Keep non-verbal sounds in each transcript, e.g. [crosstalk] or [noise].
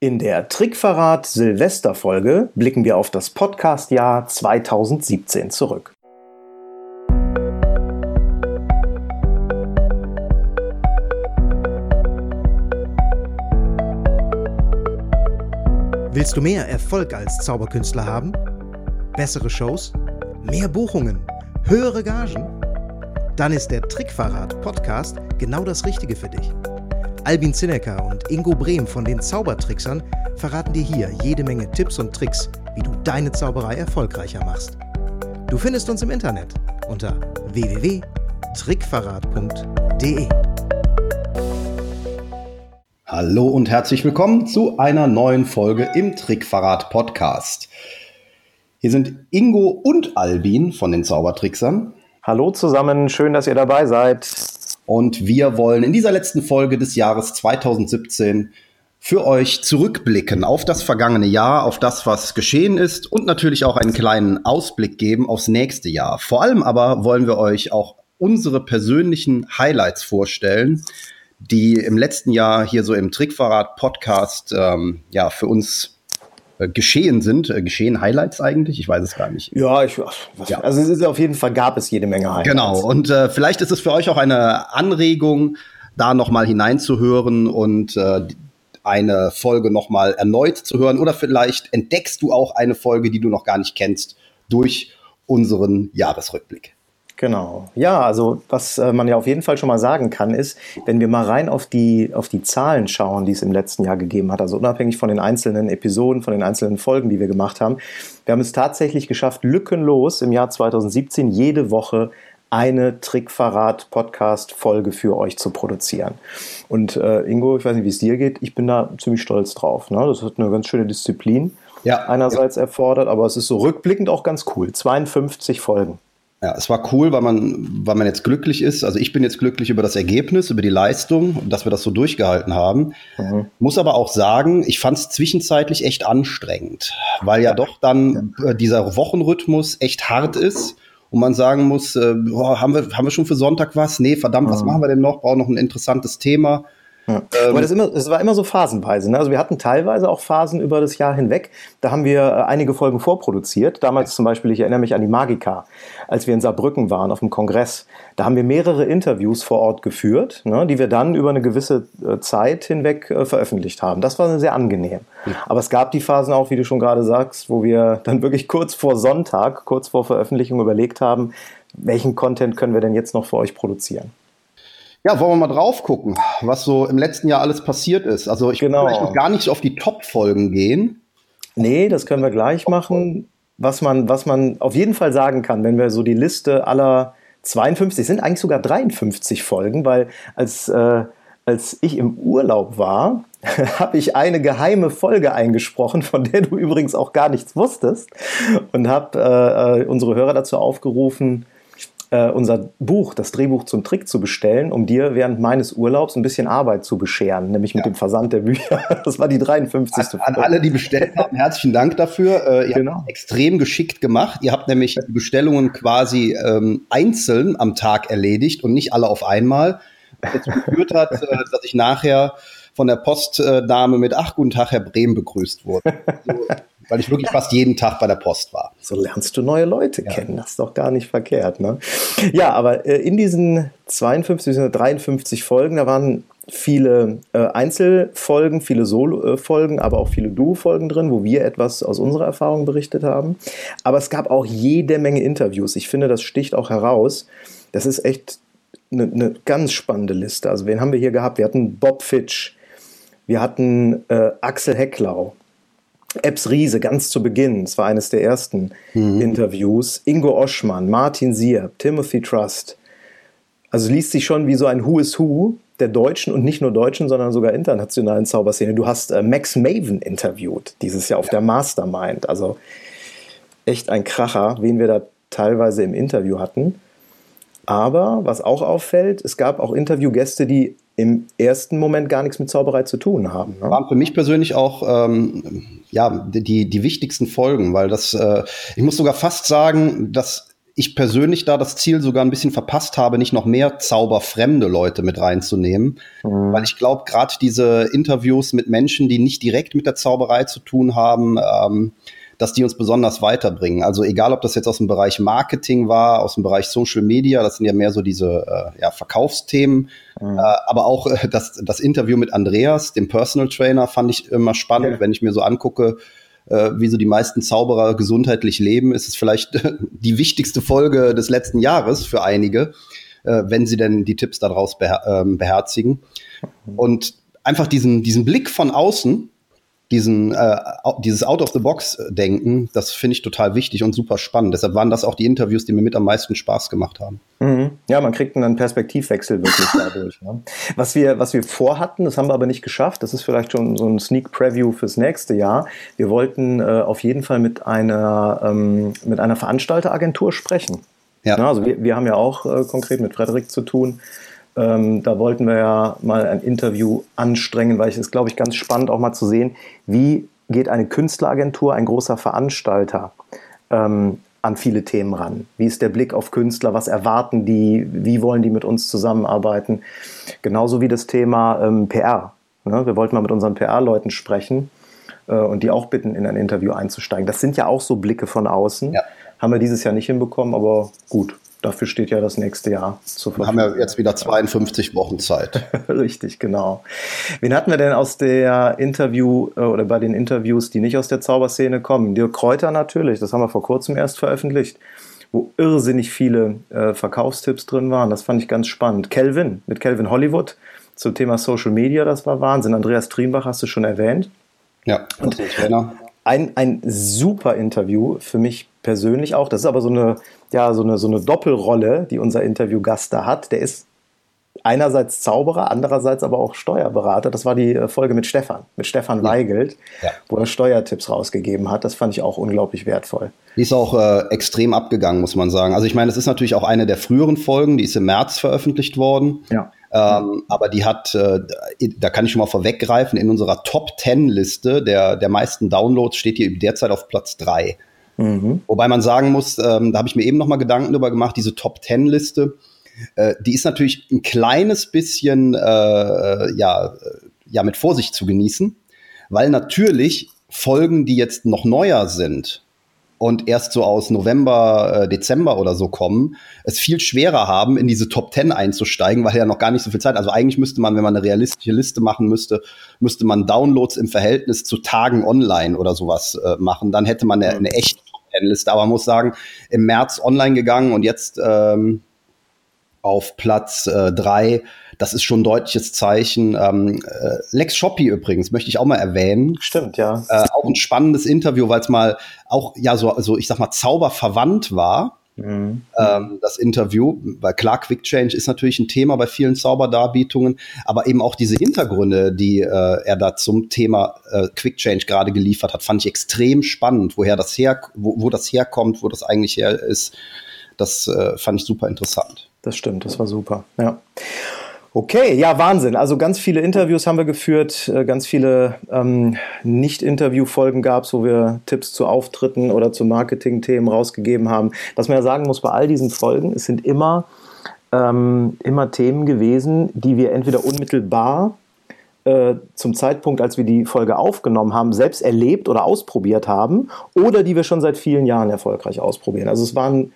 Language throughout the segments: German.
In der Trickverrat Silvesterfolge blicken wir auf das Podcastjahr 2017 zurück. Willst du mehr Erfolg als Zauberkünstler haben? Bessere Shows? Mehr Buchungen? Höhere Gagen? Dann ist der Trickverrat Podcast genau das Richtige für dich. Albin Zinecker und Ingo Brehm von den Zaubertricksern verraten dir hier jede Menge Tipps und Tricks, wie du deine Zauberei erfolgreicher machst. Du findest uns im Internet unter www.trickverrat.de. Hallo und herzlich willkommen zu einer neuen Folge im Trickverrat Podcast. Hier sind Ingo und Albin von den Zaubertricksern. Hallo zusammen, schön, dass ihr dabei seid. Und wir wollen in dieser letzten Folge des Jahres 2017 für euch zurückblicken auf das vergangene Jahr, auf das, was geschehen ist und natürlich auch einen kleinen Ausblick geben aufs nächste Jahr. Vor allem aber wollen wir euch auch unsere persönlichen Highlights vorstellen, die im letzten Jahr hier so im Trickverrat Podcast ähm, ja für uns geschehen sind. Äh, geschehen Highlights eigentlich? Ich weiß es gar nicht. Ja, ich, was, ja. also es ist auf jeden Fall gab es jede Menge Highlights. Genau. Und äh, vielleicht ist es für euch auch eine Anregung, da noch mal hineinzuhören und äh, eine Folge noch mal erneut zu hören. Oder vielleicht entdeckst du auch eine Folge, die du noch gar nicht kennst, durch unseren Jahresrückblick. Genau. Ja, also was äh, man ja auf jeden Fall schon mal sagen kann, ist, wenn wir mal rein auf die, auf die Zahlen schauen, die es im letzten Jahr gegeben hat, also unabhängig von den einzelnen Episoden, von den einzelnen Folgen, die wir gemacht haben, wir haben es tatsächlich geschafft, lückenlos im Jahr 2017 jede Woche eine Trickverrat-Podcast-Folge für euch zu produzieren. Und äh, Ingo, ich weiß nicht, wie es dir geht, ich bin da ziemlich stolz drauf. Ne? Das hat eine ganz schöne Disziplin ja, einerseits ja. erfordert, aber es ist so rückblickend auch ganz cool. 52 Folgen. Ja, es war cool, weil man, weil man jetzt glücklich ist. Also ich bin jetzt glücklich über das Ergebnis, über die Leistung, dass wir das so durchgehalten haben. Mhm. Muss aber auch sagen, ich fand es zwischenzeitlich echt anstrengend, weil ja doch dann äh, dieser Wochenrhythmus echt hart ist und man sagen muss, äh, boah, haben wir haben wir schon für Sonntag was? Nee, verdammt, mhm. was machen wir denn noch? Brauchen noch ein interessantes Thema. Ja. Ähm, Aber das, immer, das war immer so phasenweise. Ne? Also wir hatten teilweise auch Phasen über das Jahr hinweg. Da haben wir äh, einige Folgen vorproduziert. Damals zum Beispiel, ich erinnere mich an die Magica, als wir in Saarbrücken waren auf dem Kongress. Da haben wir mehrere Interviews vor Ort geführt, ne, die wir dann über eine gewisse äh, Zeit hinweg äh, veröffentlicht haben. Das war sehr angenehm. Aber es gab die Phasen auch, wie du schon gerade sagst, wo wir dann wirklich kurz vor Sonntag, kurz vor Veröffentlichung überlegt haben, welchen Content können wir denn jetzt noch für euch produzieren. Ja, wollen wir mal drauf gucken, was so im letzten Jahr alles passiert ist. Also ich genau. will vielleicht noch gar nicht auf die Top-Folgen gehen. Nee, das können wir gleich machen. Was man, was man auf jeden Fall sagen kann, wenn wir so die Liste aller 52, sind eigentlich sogar 53 Folgen, weil als, äh, als ich im Urlaub war, [laughs] habe ich eine geheime Folge eingesprochen, von der du übrigens auch gar nichts wusstest und habe äh, äh unsere Hörer dazu aufgerufen, äh, unser Buch, das Drehbuch zum Trick zu bestellen, um dir während meines Urlaubs ein bisschen Arbeit zu bescheren, nämlich mit ja. dem Versand der Bücher. [laughs] Das war die 53. An, an alle, die bestellt haben, herzlichen Dank dafür. Äh, ihr genau. habt extrem geschickt gemacht. Ihr habt nämlich die Bestellungen quasi ähm, einzeln am Tag erledigt und nicht alle auf einmal. Was dazu geführt hat, äh, dass ich nachher von der Postdame mit Ach, guten Tag, Herr Brehm begrüßt wurde. [laughs] Also, weil ich wirklich fast jeden Tag bei der Post war. So lernst du neue Leute ja. kennen. Das ist doch gar nicht verkehrt. Ne? Ja, aber äh, in diesen 52 bis 53 Folgen, da waren viele äh, Einzelfolgen, viele Solo-Folgen, aber auch viele Duo-Folgen drin, wo wir etwas aus unserer Erfahrung berichtet haben. Aber es gab auch jede Menge Interviews. Ich finde, das sticht auch heraus. Das ist echt eine, eine ganz spannende Liste. Also wen haben wir hier gehabt? Wir hatten Bob Fitch, wir hatten äh, Axel Hecklau, Epps Riese ganz zu Beginn, es war eines der ersten mhm. Interviews, Ingo Oschmann, Martin Sier, Timothy Trust. Also liest sich schon wie so ein Who is Who der deutschen und nicht nur deutschen, sondern sogar internationalen Zauberszene. Du hast äh, Max Maven interviewt dieses Jahr auf ja. der Mastermind. Also echt ein Kracher, wen wir da teilweise im Interview hatten. Aber was auch auffällt, es gab auch Interviewgäste, die im ersten Moment gar nichts mit Zauberei zu tun haben. Ne? Waren für mich persönlich auch ähm, ja, die, die wichtigsten Folgen, weil das, äh, ich muss sogar fast sagen, dass ich persönlich da das Ziel sogar ein bisschen verpasst habe, nicht noch mehr zauberfremde Leute mit reinzunehmen. Mhm. Weil ich glaube, gerade diese Interviews mit Menschen, die nicht direkt mit der Zauberei zu tun haben, ähm, dass die uns besonders weiterbringen. Also egal, ob das jetzt aus dem Bereich Marketing war, aus dem Bereich Social Media, das sind ja mehr so diese äh, ja, Verkaufsthemen, mhm. äh, aber auch äh, das, das Interview mit Andreas, dem Personal Trainer, fand ich immer spannend, ja. wenn ich mir so angucke, äh, wie so die meisten Zauberer gesundheitlich leben, ist es vielleicht [laughs] die wichtigste Folge des letzten Jahres für einige, wenn sie denn die Tipps daraus beher äh, beherzigen. Mhm. Und einfach diesen, diesen Blick von außen, diesen, äh, dieses Out-of-the-Box-Denken, das finde ich total wichtig und super spannend. Deshalb waren das auch die Interviews, die mir mit am meisten Spaß gemacht haben. Mhm. Ja, man kriegt einen Perspektivwechsel wirklich dadurch. Ne? Was, wir, was wir vorhatten, das haben wir aber nicht geschafft, das ist vielleicht schon so ein Sneak Preview fürs nächste Jahr. Wir wollten äh, auf jeden Fall mit einer, ähm, mit einer Veranstalteragentur sprechen. Ja. ja also wir, wir haben ja auch äh, konkret mit Frederik zu tun. Ähm, da wollten wir ja mal ein Interview anstrengen, weil es ist, glaube ich, ganz spannend auch mal zu sehen, wie geht eine Künstleragentur, ein großer Veranstalter ähm, an viele Themen ran. Wie ist der Blick auf Künstler? Was erwarten die? Wie wollen die mit uns zusammenarbeiten? Genauso wie das Thema ähm, PR. Ne? Wir wollten mal mit unseren PR-Leuten sprechen äh, und die auch bitten, in ein Interview einzusteigen. Das sind ja auch so Blicke von außen. Ja. Haben wir dieses Jahr nicht hinbekommen, aber gut, dafür steht ja das nächste Jahr zur Verfügung. Wir haben ja jetzt wieder 52 Wochen Zeit. [laughs] Richtig, genau. Wen hatten wir denn aus der Interview äh, oder bei den Interviews, die nicht aus der Zauberszene kommen? Dirk Kräuter natürlich, das haben wir vor kurzem erst veröffentlicht, wo irrsinnig viele äh, Verkaufstipps drin waren. Das fand ich ganz spannend. Kelvin mit Kelvin Hollywood zum Thema Social Media, das war Wahnsinn. Andreas Triembach hast du schon erwähnt. Ja, und Trainer. Ein, ein super Interview für mich persönlich auch. Das ist aber so eine, ja, so eine, so eine Doppelrolle, die unser Interviewgast da hat. Der ist einerseits Zauberer, andererseits aber auch Steuerberater. Das war die äh, Folge mit Stefan, mit Stefan Weigelt, ja. wo er Steuertipps rausgegeben hat. Das fand ich auch unglaublich wertvoll. Die ist auch äh, extrem abgegangen, muss man sagen. Also ich meine, es ist natürlich auch eine der früheren Folgen, die ist im März veröffentlicht worden. Ja. Ähm, aber die hat, äh, da kann ich schon mal vorweggreifen, in unserer Top 10 Liste der, der meisten Downloads steht die derzeit auf Platz 3. Mhm. Wobei man sagen muss, ähm, da habe ich mir eben noch mal Gedanken darüber gemacht, diese Top Ten Liste, äh, die ist natürlich ein kleines bisschen äh, ja, ja mit Vorsicht zu genießen, weil natürlich Folgen, die jetzt noch neuer sind, und erst so aus November, äh, Dezember oder so kommen, es viel schwerer haben, in diese Top 10 einzusteigen, weil ja noch gar nicht so viel Zeit. Also eigentlich müsste man, wenn man eine realistische Liste machen müsste, müsste man Downloads im Verhältnis zu Tagen online oder sowas äh, machen. Dann hätte man eine, eine echte Top-10-Liste. Aber man muss sagen, im März online gegangen und jetzt ähm, auf Platz äh, drei. Das ist schon ein deutliches Zeichen. Ähm, äh, Lex Shoppy übrigens möchte ich auch mal erwähnen. Stimmt, ja. Äh, auch ein spannendes Interview, weil es mal auch ja so, so ich sag mal zauberverwandt war. Mhm. Ähm, das Interview, weil klar, Quick Change ist natürlich ein Thema bei vielen Zauberdarbietungen, aber eben auch diese Hintergründe, die äh, er da zum Thema äh, Quick Change gerade geliefert hat, fand ich extrem spannend, woher das her, wo, wo das herkommt, wo das eigentlich her ist. Das äh, fand ich super interessant. Das stimmt, das war super, ja. Okay, ja, Wahnsinn. Also ganz viele Interviews haben wir geführt, äh, ganz viele ähm, Nicht-Interview-Folgen gab es, wo wir Tipps zu Auftritten oder zu Marketing-Themen rausgegeben haben. Was man ja sagen muss bei all diesen Folgen, es sind immer, ähm, immer Themen gewesen, die wir entweder unmittelbar äh, zum Zeitpunkt, als wir die Folge aufgenommen haben, selbst erlebt oder ausprobiert haben oder die wir schon seit vielen Jahren erfolgreich ausprobieren. Also es waren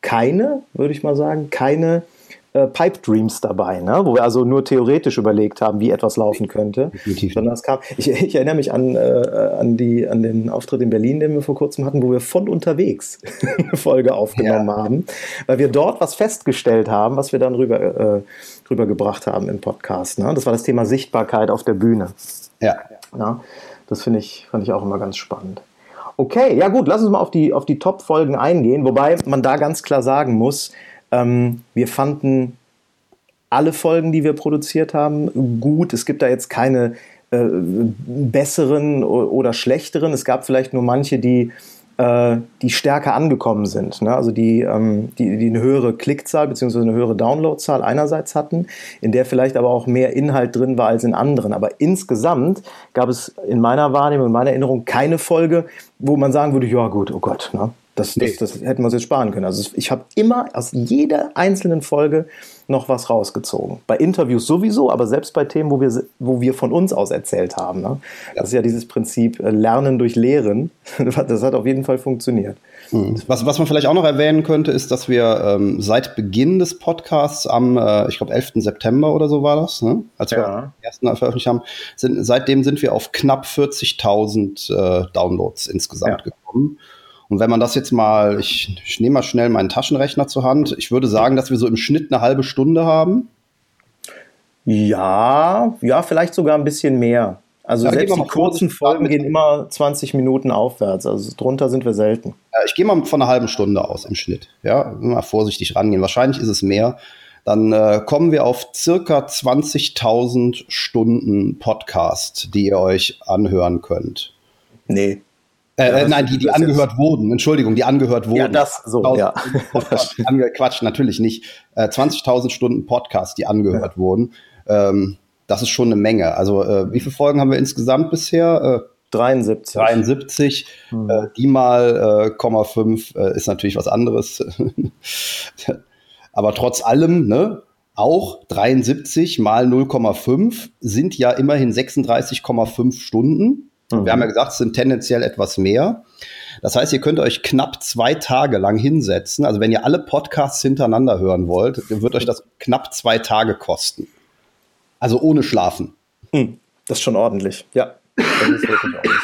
keine, würde ich mal sagen, keine äh, Pipe Dreams dabei, ne? wo wir also nur theoretisch überlegt haben, wie etwas laufen könnte. Sondern es kam, ich, ich erinnere mich an, äh, an, die, an den Auftritt in Berlin, den wir vor kurzem hatten, wo wir von unterwegs eine [laughs] Folge aufgenommen ja. haben, weil wir dort was festgestellt haben, was wir dann rüber, äh, rübergebracht haben im Podcast. Ne? Das war das Thema Sichtbarkeit auf der Bühne. Ja. ja? Das finde ich, fand ich auch immer ganz spannend. Okay, ja gut, lass uns mal auf die, auf die Top-Folgen eingehen, wobei man da ganz klar sagen muss, ähm, wir fanden alle Folgen, die wir produziert haben, gut. Es gibt da jetzt keine äh, besseren oder schlechteren. Es gab vielleicht nur manche, die äh, die stärker angekommen sind. Ne? Also die, ähm, die, die eine höhere Klickzahl bzw. eine höhere Downloadzahl einerseits hatten, in der vielleicht aber auch mehr Inhalt drin war als in anderen. Aber insgesamt gab es in meiner Wahrnehmung, in meiner Erinnerung keine Folge, wo man sagen würde, ja gut, oh Gott, ne? Das, das, das hätten wir uns jetzt sparen können. Also ich habe immer aus jeder einzelnen Folge noch was rausgezogen. Bei Interviews sowieso, aber selbst bei Themen, wo wir, wo wir von uns aus erzählt haben. Ne? Das ist ja dieses Prinzip äh, Lernen durch Lehren. [laughs] Das hat auf jeden Fall funktioniert. Hm. Was, was man vielleicht auch noch erwähnen könnte, ist, dass wir ähm, seit Beginn des Podcasts am, äh, ich glaube, 11. September oder so war das, ne? als wir ja. den ersten veröffentlicht haben, sind, seitdem sind wir auf knapp 40.000 äh, Downloads insgesamt ja. gekommen. Und wenn man das jetzt mal, ich, ich nehme mal schnell meinen Taschenrechner zur Hand, ich würde sagen, dass wir so im Schnitt eine halbe Stunde haben. Ja, ja, vielleicht sogar ein bisschen mehr. Also ja, selbst die kurzen Folgen gehen immer 20 Minuten aufwärts. Also drunter sind wir selten. Ja, ich gehe mal von einer halben Stunde aus im Schnitt. Ja, mal vorsichtig rangehen. Wahrscheinlich ist es mehr. Dann äh, kommen wir auf circa 20.000 Stunden Podcast, die ihr euch anhören könnt. Nee, äh, ja, nein, die, die angehört jetzt. wurden. Entschuldigung, die angehört wurden. Ja, das so, ja. [laughs] Ange Quatsch, natürlich nicht. Äh, 20.000 Stunden Podcast, die angehört ja. wurden. Ähm, das ist schon eine Menge. Also, äh, wie viele Folgen haben wir insgesamt bisher? Äh, 73. 73. Hm. Äh, die mal äh, 0,5 äh, ist natürlich was anderes. [laughs] Aber trotz allem, ne, auch 73 mal 0,5 sind ja immerhin 36,5 Stunden. Mhm. Wir haben ja gesagt, es sind tendenziell etwas mehr. Das heißt, ihr könnt euch knapp zwei Tage lang hinsetzen. Also wenn ihr alle Podcasts hintereinander hören wollt, wird euch das knapp zwei Tage kosten. Also ohne Schlafen. Mhm. Das ist schon ordentlich. Ja, das ist wirklich ordentlich.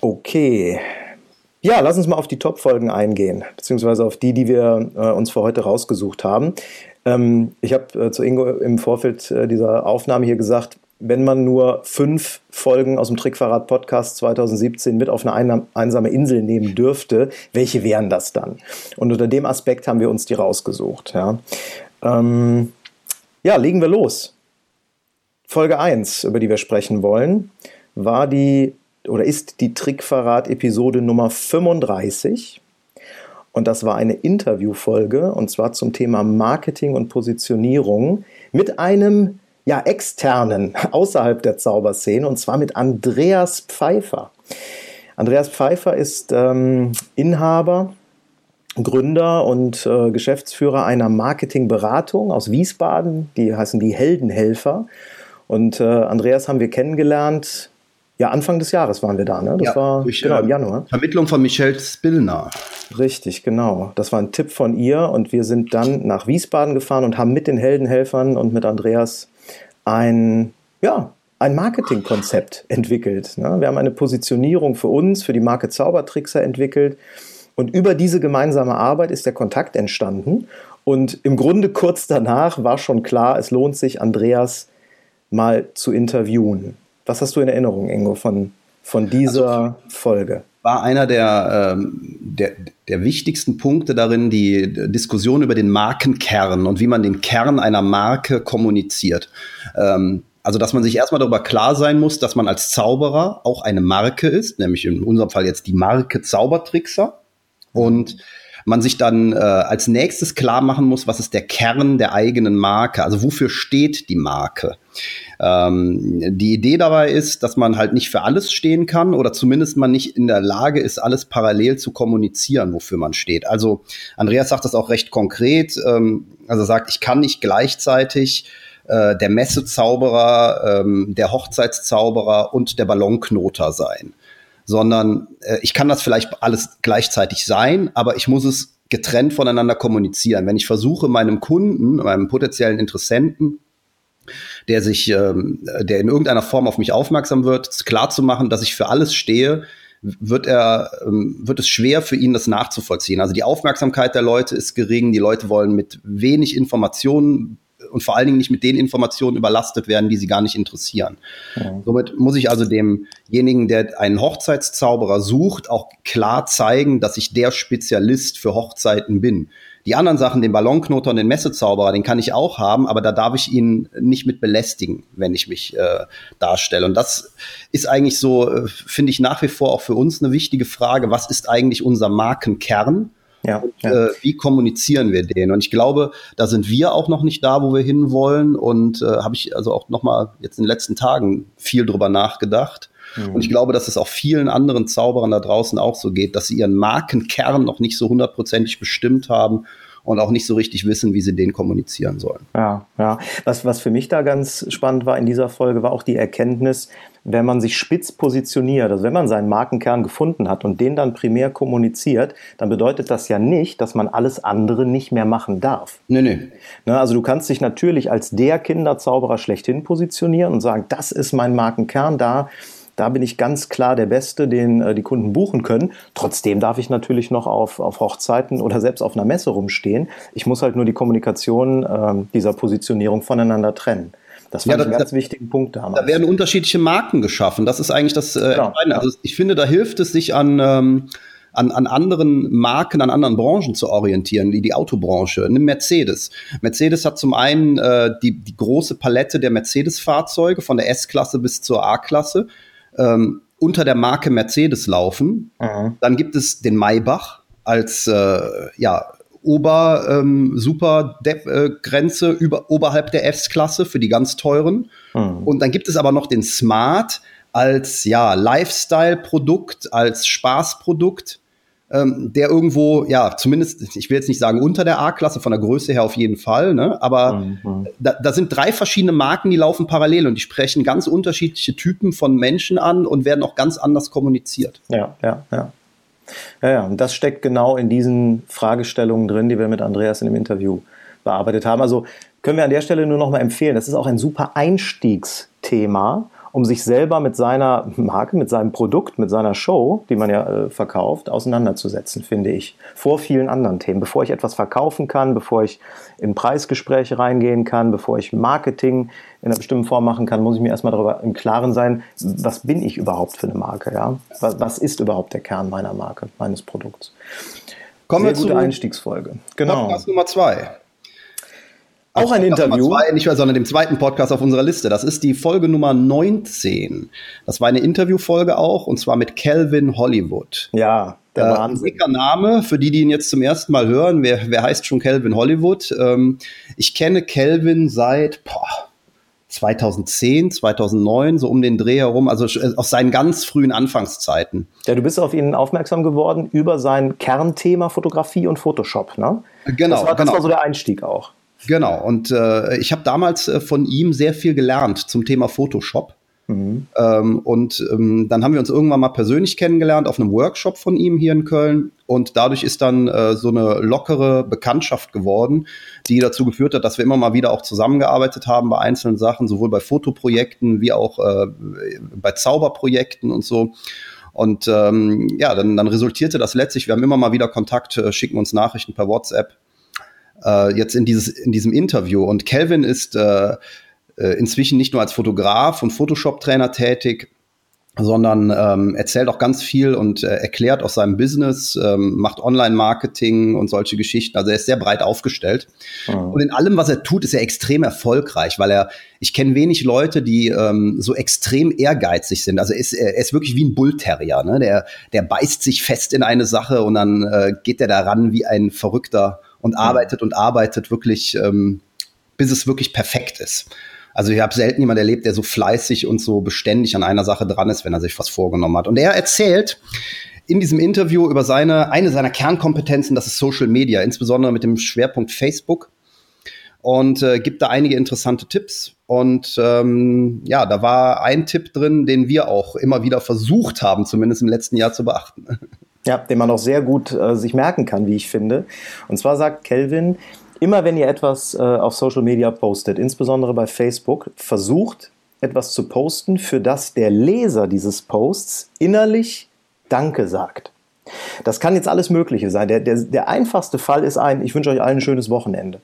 Okay. Ja, lass uns mal auf die Top-Folgen eingehen, beziehungsweise auf die, die wir äh, uns für heute rausgesucht haben. Ähm, ich habe äh, zu Ingo im Vorfeld äh, dieser Aufnahme hier gesagt, wenn man nur fünf Folgen aus dem Trickverrat Podcast 2017 mit auf eine einsame Insel nehmen dürfte, welche wären das dann? Und unter dem Aspekt haben wir uns die rausgesucht. Ja, ähm, ja legen wir los. Folge 1, über die wir sprechen wollen, war die oder ist die Trickverrat-Episode Nummer 35. Und das war eine Interviewfolge und zwar zum Thema Marketing und Positionierung mit einem ja, externen, [laughs] außerhalb der Zauberszene, und zwar mit Andreas Pfeiffer. Andreas Pfeiffer ist ähm, Inhaber, Gründer und äh, Geschäftsführer einer Marketingberatung aus Wiesbaden, die heißen die Heldenhelfer. Und äh, Andreas haben wir kennengelernt ja, Anfang des Jahres waren wir da, ne? Das ja, war durch, genau, im äh, Januar. Vermittlung von Michelle Spillner. Richtig, genau. Das war ein Tipp von ihr und wir sind dann nach Wiesbaden gefahren und haben mit den Heldenhelfern und mit Andreas ein, ja, ein Marketingkonzept entwickelt. Ne? Wir haben eine Positionierung für uns, für die Marke Zaubertrickser entwickelt. Und über diese gemeinsame Arbeit ist der Kontakt entstanden. Und im Grunde kurz danach war schon klar, es lohnt sich, Andreas mal zu interviewen. Was hast du in Erinnerung, Ingo, von, von dieser also, Folge? War einer der, ähm, der, der wichtigsten Punkte darin die Diskussion über den Markenkern und wie man den Kern einer Marke kommuniziert. Ähm, also, dass man sich erstmal darüber klar sein muss, dass man als Zauberer auch eine Marke ist, nämlich in unserem Fall jetzt die Marke Zaubertrickser. Und man sich dann äh, als nächstes klar machen muss, was ist der Kern der eigenen Marke? Also wofür steht die Marke? Ähm, die Idee dabei ist, dass man halt nicht für alles stehen kann oder zumindest man nicht in der Lage ist, alles parallel zu kommunizieren, wofür man steht. Also Andreas sagt das auch recht konkret. Ähm, also sagt, ich kann nicht gleichzeitig äh, der Messezauberer, ähm, der Hochzeitszauberer und der Ballonknoter sein sondern äh, ich kann das vielleicht alles gleichzeitig sein, aber ich muss es getrennt voneinander kommunizieren. Wenn ich versuche, meinem Kunden, meinem potenziellen Interessenten, der sich, ähm, der in irgendeiner Form auf mich aufmerksam wird, klar zu machen, dass ich für alles stehe, wird er, ähm, wird es schwer für ihn, das nachzuvollziehen. Also die Aufmerksamkeit der Leute ist gering, die Leute wollen mit wenig Informationen und vor allen Dingen nicht mit den Informationen überlastet werden, die sie gar nicht interessieren. Ja. Somit muss ich also demjenigen, der einen Hochzeitszauberer sucht, auch klar zeigen, dass ich der Spezialist für Hochzeiten bin. Die anderen Sachen, den Ballonknoter und den Messezauberer, den kann ich auch haben, aber da darf ich ihn nicht mit belästigen, wenn ich mich äh, darstelle. Und das ist eigentlich so, äh, finde ich nach wie vor auch für uns eine wichtige Frage. Was ist eigentlich unser Markenkern? Ja, und, ja. Äh, wie kommunizieren wir den? Und ich glaube, da sind wir auch noch nicht da, wo wir hinwollen. Und äh, habe ich also auch noch mal jetzt in den letzten Tagen viel drüber nachgedacht. Mhm. Und ich glaube, dass es auch vielen anderen Zauberern da draußen auch so geht, dass sie ihren Markenkern noch nicht so hundertprozentig bestimmt haben und auch nicht so richtig wissen, wie sie den kommunizieren sollen. Ja, ja. Was, was für mich da ganz spannend war in dieser Folge, war auch die Erkenntnis, wenn man sich spitz positioniert, also wenn man seinen Markenkern gefunden hat und den dann primär kommuniziert, dann bedeutet das ja nicht, dass man alles andere nicht mehr machen darf. Nee, nee. Ne, also du kannst dich natürlich als der Kinderzauberer schlechthin positionieren und sagen, das ist mein Markenkern, da da bin ich ganz klar der Beste, den äh, die Kunden buchen können. Trotzdem darf ich natürlich noch auf, auf Hochzeiten oder selbst auf einer Messe rumstehen. Ich muss halt nur die Kommunikation äh, dieser Positionierung voneinander trennen. Das war ja, ein ganz wichtigen Punkt damals. Da werden unterschiedliche Marken geschaffen. Das ist eigentlich das äh, genau. Also ich finde, da hilft es sich an ähm, an, an anderen Marken, an anderen Branchen zu orientieren, wie die Autobranche. Nimm Mercedes. Mercedes hat zum einen äh, die, die große Palette der Mercedes-Fahrzeuge von der S-Klasse bis zur A-Klasse ähm, unter der Marke Mercedes laufen. Mhm. Dann gibt es den Maybach als äh, ja, Ober ähm, Super äh, Grenze über oberhalb der S-Klasse für die ganz teuren. Mhm. Und dann gibt es aber noch den Smart als ja Lifestyle Produkt, als Spaßprodukt ähm, der irgendwo, ja, zumindest, ich will jetzt nicht sagen unter der A-Klasse, von der Größe her auf jeden Fall, ne? aber mhm. da, da sind drei verschiedene Marken, die laufen parallel und die sprechen ganz unterschiedliche Typen von Menschen an und werden auch ganz anders kommuniziert. Ja, ja, ja. Ja, ja, und das steckt genau in diesen Fragestellungen drin, die wir mit Andreas in dem Interview bearbeitet haben. Also können wir an der Stelle nur noch mal empfehlen, das ist auch ein super Einstiegsthema um sich selber mit seiner Marke, mit seinem Produkt, mit seiner Show, die man ja äh, verkauft, auseinanderzusetzen, finde ich. Vor vielen anderen Themen. Bevor ich etwas verkaufen kann, bevor ich in Preisgespräche reingehen kann, bevor ich Marketing in einer bestimmten Form machen kann, muss ich mir erstmal darüber im Klaren sein, was bin ich überhaupt für eine Marke? Ja? Was, was ist überhaupt der Kern meiner Marke, meines Produkts? Kommen Sehr wir gute Einstiegsfolge. Genau. Podcast Nummer zwei. Auch ein Interview. Zwei, nicht mehr, sondern dem zweiten Podcast auf unserer Liste. Das ist die Folge Nummer 19. Das war eine Interviewfolge auch, und zwar mit Calvin Hollywood. Ja, der äh, Wahnsinn. Dicker Name, für die, die ihn jetzt zum ersten Mal hören. Wer, wer heißt schon Calvin Hollywood? Ähm, ich kenne Calvin seit boah, 2010, 2009, so um den Dreh herum, also äh, aus seinen ganz frühen Anfangszeiten. Ja, du bist auf ihn aufmerksam geworden über sein Kernthema Fotografie und Photoshop, ne? Genau. Das war, das genau. war so der Einstieg auch. Genau, und äh, ich habe damals äh, von ihm sehr viel gelernt zum Thema Photoshop. Mhm. Ähm, und ähm, dann haben wir uns irgendwann mal persönlich kennengelernt auf einem Workshop von ihm hier in Köln. Und dadurch ist dann äh, so eine lockere Bekanntschaft geworden, die dazu geführt hat, dass wir immer mal wieder auch zusammengearbeitet haben bei einzelnen Sachen, sowohl bei Fotoprojekten wie auch äh, bei Zauberprojekten und so. Und ähm, ja, dann, dann resultierte das letztlich, wir haben immer mal wieder Kontakt, äh, schicken uns Nachrichten per WhatsApp äh, jetzt in, dieses, in diesem Interview. Und Calvin ist äh, äh, inzwischen nicht nur als Fotograf und Photoshop-Trainer tätig, sondern ähm, erzählt auch ganz viel und äh, erklärt aus seinem Business, ähm, macht Online-Marketing und solche Geschichten. Also er ist sehr breit aufgestellt. Mhm. Und in allem, was er tut, ist er extrem erfolgreich, weil er, ich kenne wenig Leute, die ähm, so extrem ehrgeizig sind. Also er ist, er ist wirklich wie ein Bullterrier. Ne? Der, der beißt sich fest in eine Sache und dann äh, geht er daran wie ein Verrückter und arbeitet und arbeitet wirklich, ähm, bis es wirklich perfekt ist. Also ich habe selten jemanden erlebt, der so fleißig und so beständig an einer Sache dran ist, wenn er sich was vorgenommen hat. Und er erzählt in diesem Interview über seine, eine seiner Kernkompetenzen, das ist Social Media, insbesondere mit dem Schwerpunkt Facebook. Und äh, gibt da einige interessante Tipps. Und ähm, ja, da war ein Tipp drin, den wir auch immer wieder versucht haben, zumindest im letzten Jahr zu beachten. [laughs] Ja, den man auch sehr gut äh, sich merken kann, wie ich finde. Und zwar sagt Kelvin, immer wenn ihr etwas äh, auf Social Media postet, insbesondere bei Facebook, versucht etwas zu posten, für das der Leser dieses Posts innerlich Danke sagt. Das kann jetzt alles Mögliche sein. Der, der, der einfachste Fall ist ein, ich wünsche euch allen ein schönes Wochenende.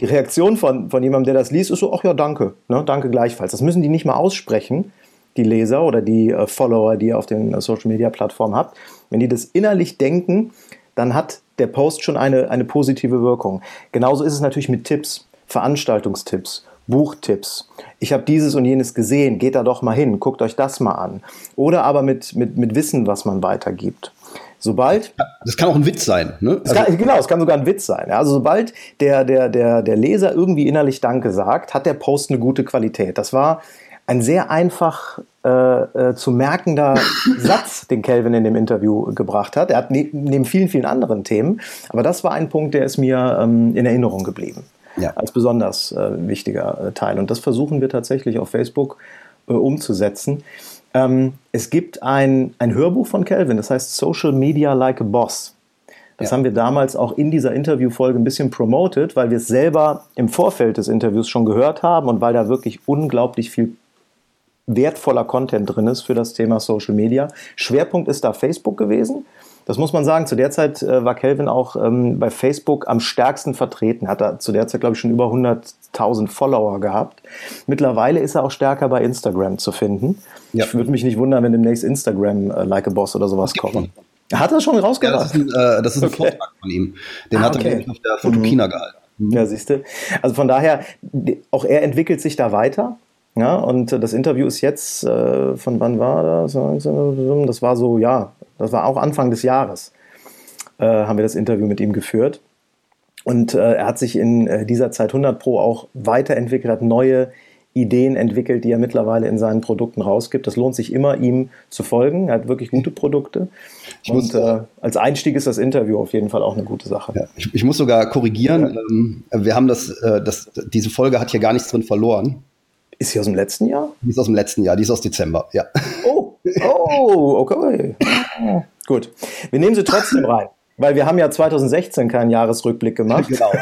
Die Reaktion von, von jemandem, der das liest, ist so, ach ja, danke, ne, danke gleichfalls. Das müssen die nicht mal aussprechen, die Leser oder die äh, Follower, die ihr auf den äh, Social Media Plattformen habt, wenn die das innerlich denken, dann hat der Post schon eine, eine positive Wirkung. Genauso ist es natürlich mit Tipps, Veranstaltungstipps, Buchtipps. Ich habe dieses und jenes gesehen, geht da doch mal hin, guckt euch das mal an. Oder aber mit, mit, mit Wissen, was man weitergibt. Sobald. Das kann auch ein Witz sein, ne? Also, es kann, genau, es kann sogar ein Witz sein. Also sobald der, der, der, der Leser irgendwie innerlich Danke sagt, hat der Post eine gute Qualität. Das war ein sehr einfach äh, äh, zu merkender [laughs] Satz, den Kelvin in dem Interview gebracht hat. Er hat ne neben vielen, vielen anderen Themen, aber das war ein Punkt, der ist mir ähm, in Erinnerung geblieben. Ja. Als besonders äh, wichtiger äh, Teil. Und das versuchen wir tatsächlich auf Facebook äh, umzusetzen. Ähm, es gibt ein, ein Hörbuch von Calvin, das heißt Social Media Like a Boss. Das ja. haben wir damals auch in dieser Interviewfolge ein bisschen promoted, weil wir es selber im Vorfeld des Interviews schon gehört haben und weil da wirklich unglaublich viel wertvoller Content drin ist für das Thema Social Media. Schwerpunkt ist da Facebook gewesen. Das muss man sagen. Zu der Zeit äh, war Kelvin auch ähm, bei Facebook am stärksten vertreten. Hat er zu der Zeit, glaube ich, schon über 100.000 Follower gehabt. Mittlerweile ist er auch stärker bei Instagram zu finden. Ja. Ich würde mich nicht wundern, wenn demnächst Instagram äh, Like a Boss oder sowas kommt. Hat er schon rausgebracht? Ja, das ist ein, äh, das ist ein okay. Vortrag von ihm. Den ah, hat er auf der Fotokina mhm. gehalten. Ja, siehst du. Also von daher, auch er entwickelt sich da weiter. Ja, und das Interview ist jetzt, äh, von wann war das? Das war so, ja, das war auch Anfang des Jahres, äh, haben wir das Interview mit ihm geführt. Und äh, er hat sich in äh, dieser Zeit 100 Pro auch weiterentwickelt, hat neue Ideen entwickelt, die er mittlerweile in seinen Produkten rausgibt. Das lohnt sich immer, ihm zu folgen. Er hat wirklich gute Produkte. Ich und muss, äh, als Einstieg ist das Interview auf jeden Fall auch eine gute Sache. Ja, ich, ich, muss sogar korrigieren. Ja. Ähm, wir haben das, äh, das, diese Folge hat hier gar nichts drin verloren. Ist sie aus dem letzten Jahr? Die ist aus dem letzten Jahr, die ist aus Dezember, ja. Oh, oh, okay. [laughs] Gut. Wir nehmen sie trotzdem rein, weil wir haben ja 2016 keinen Jahresrückblick gemacht. Genau.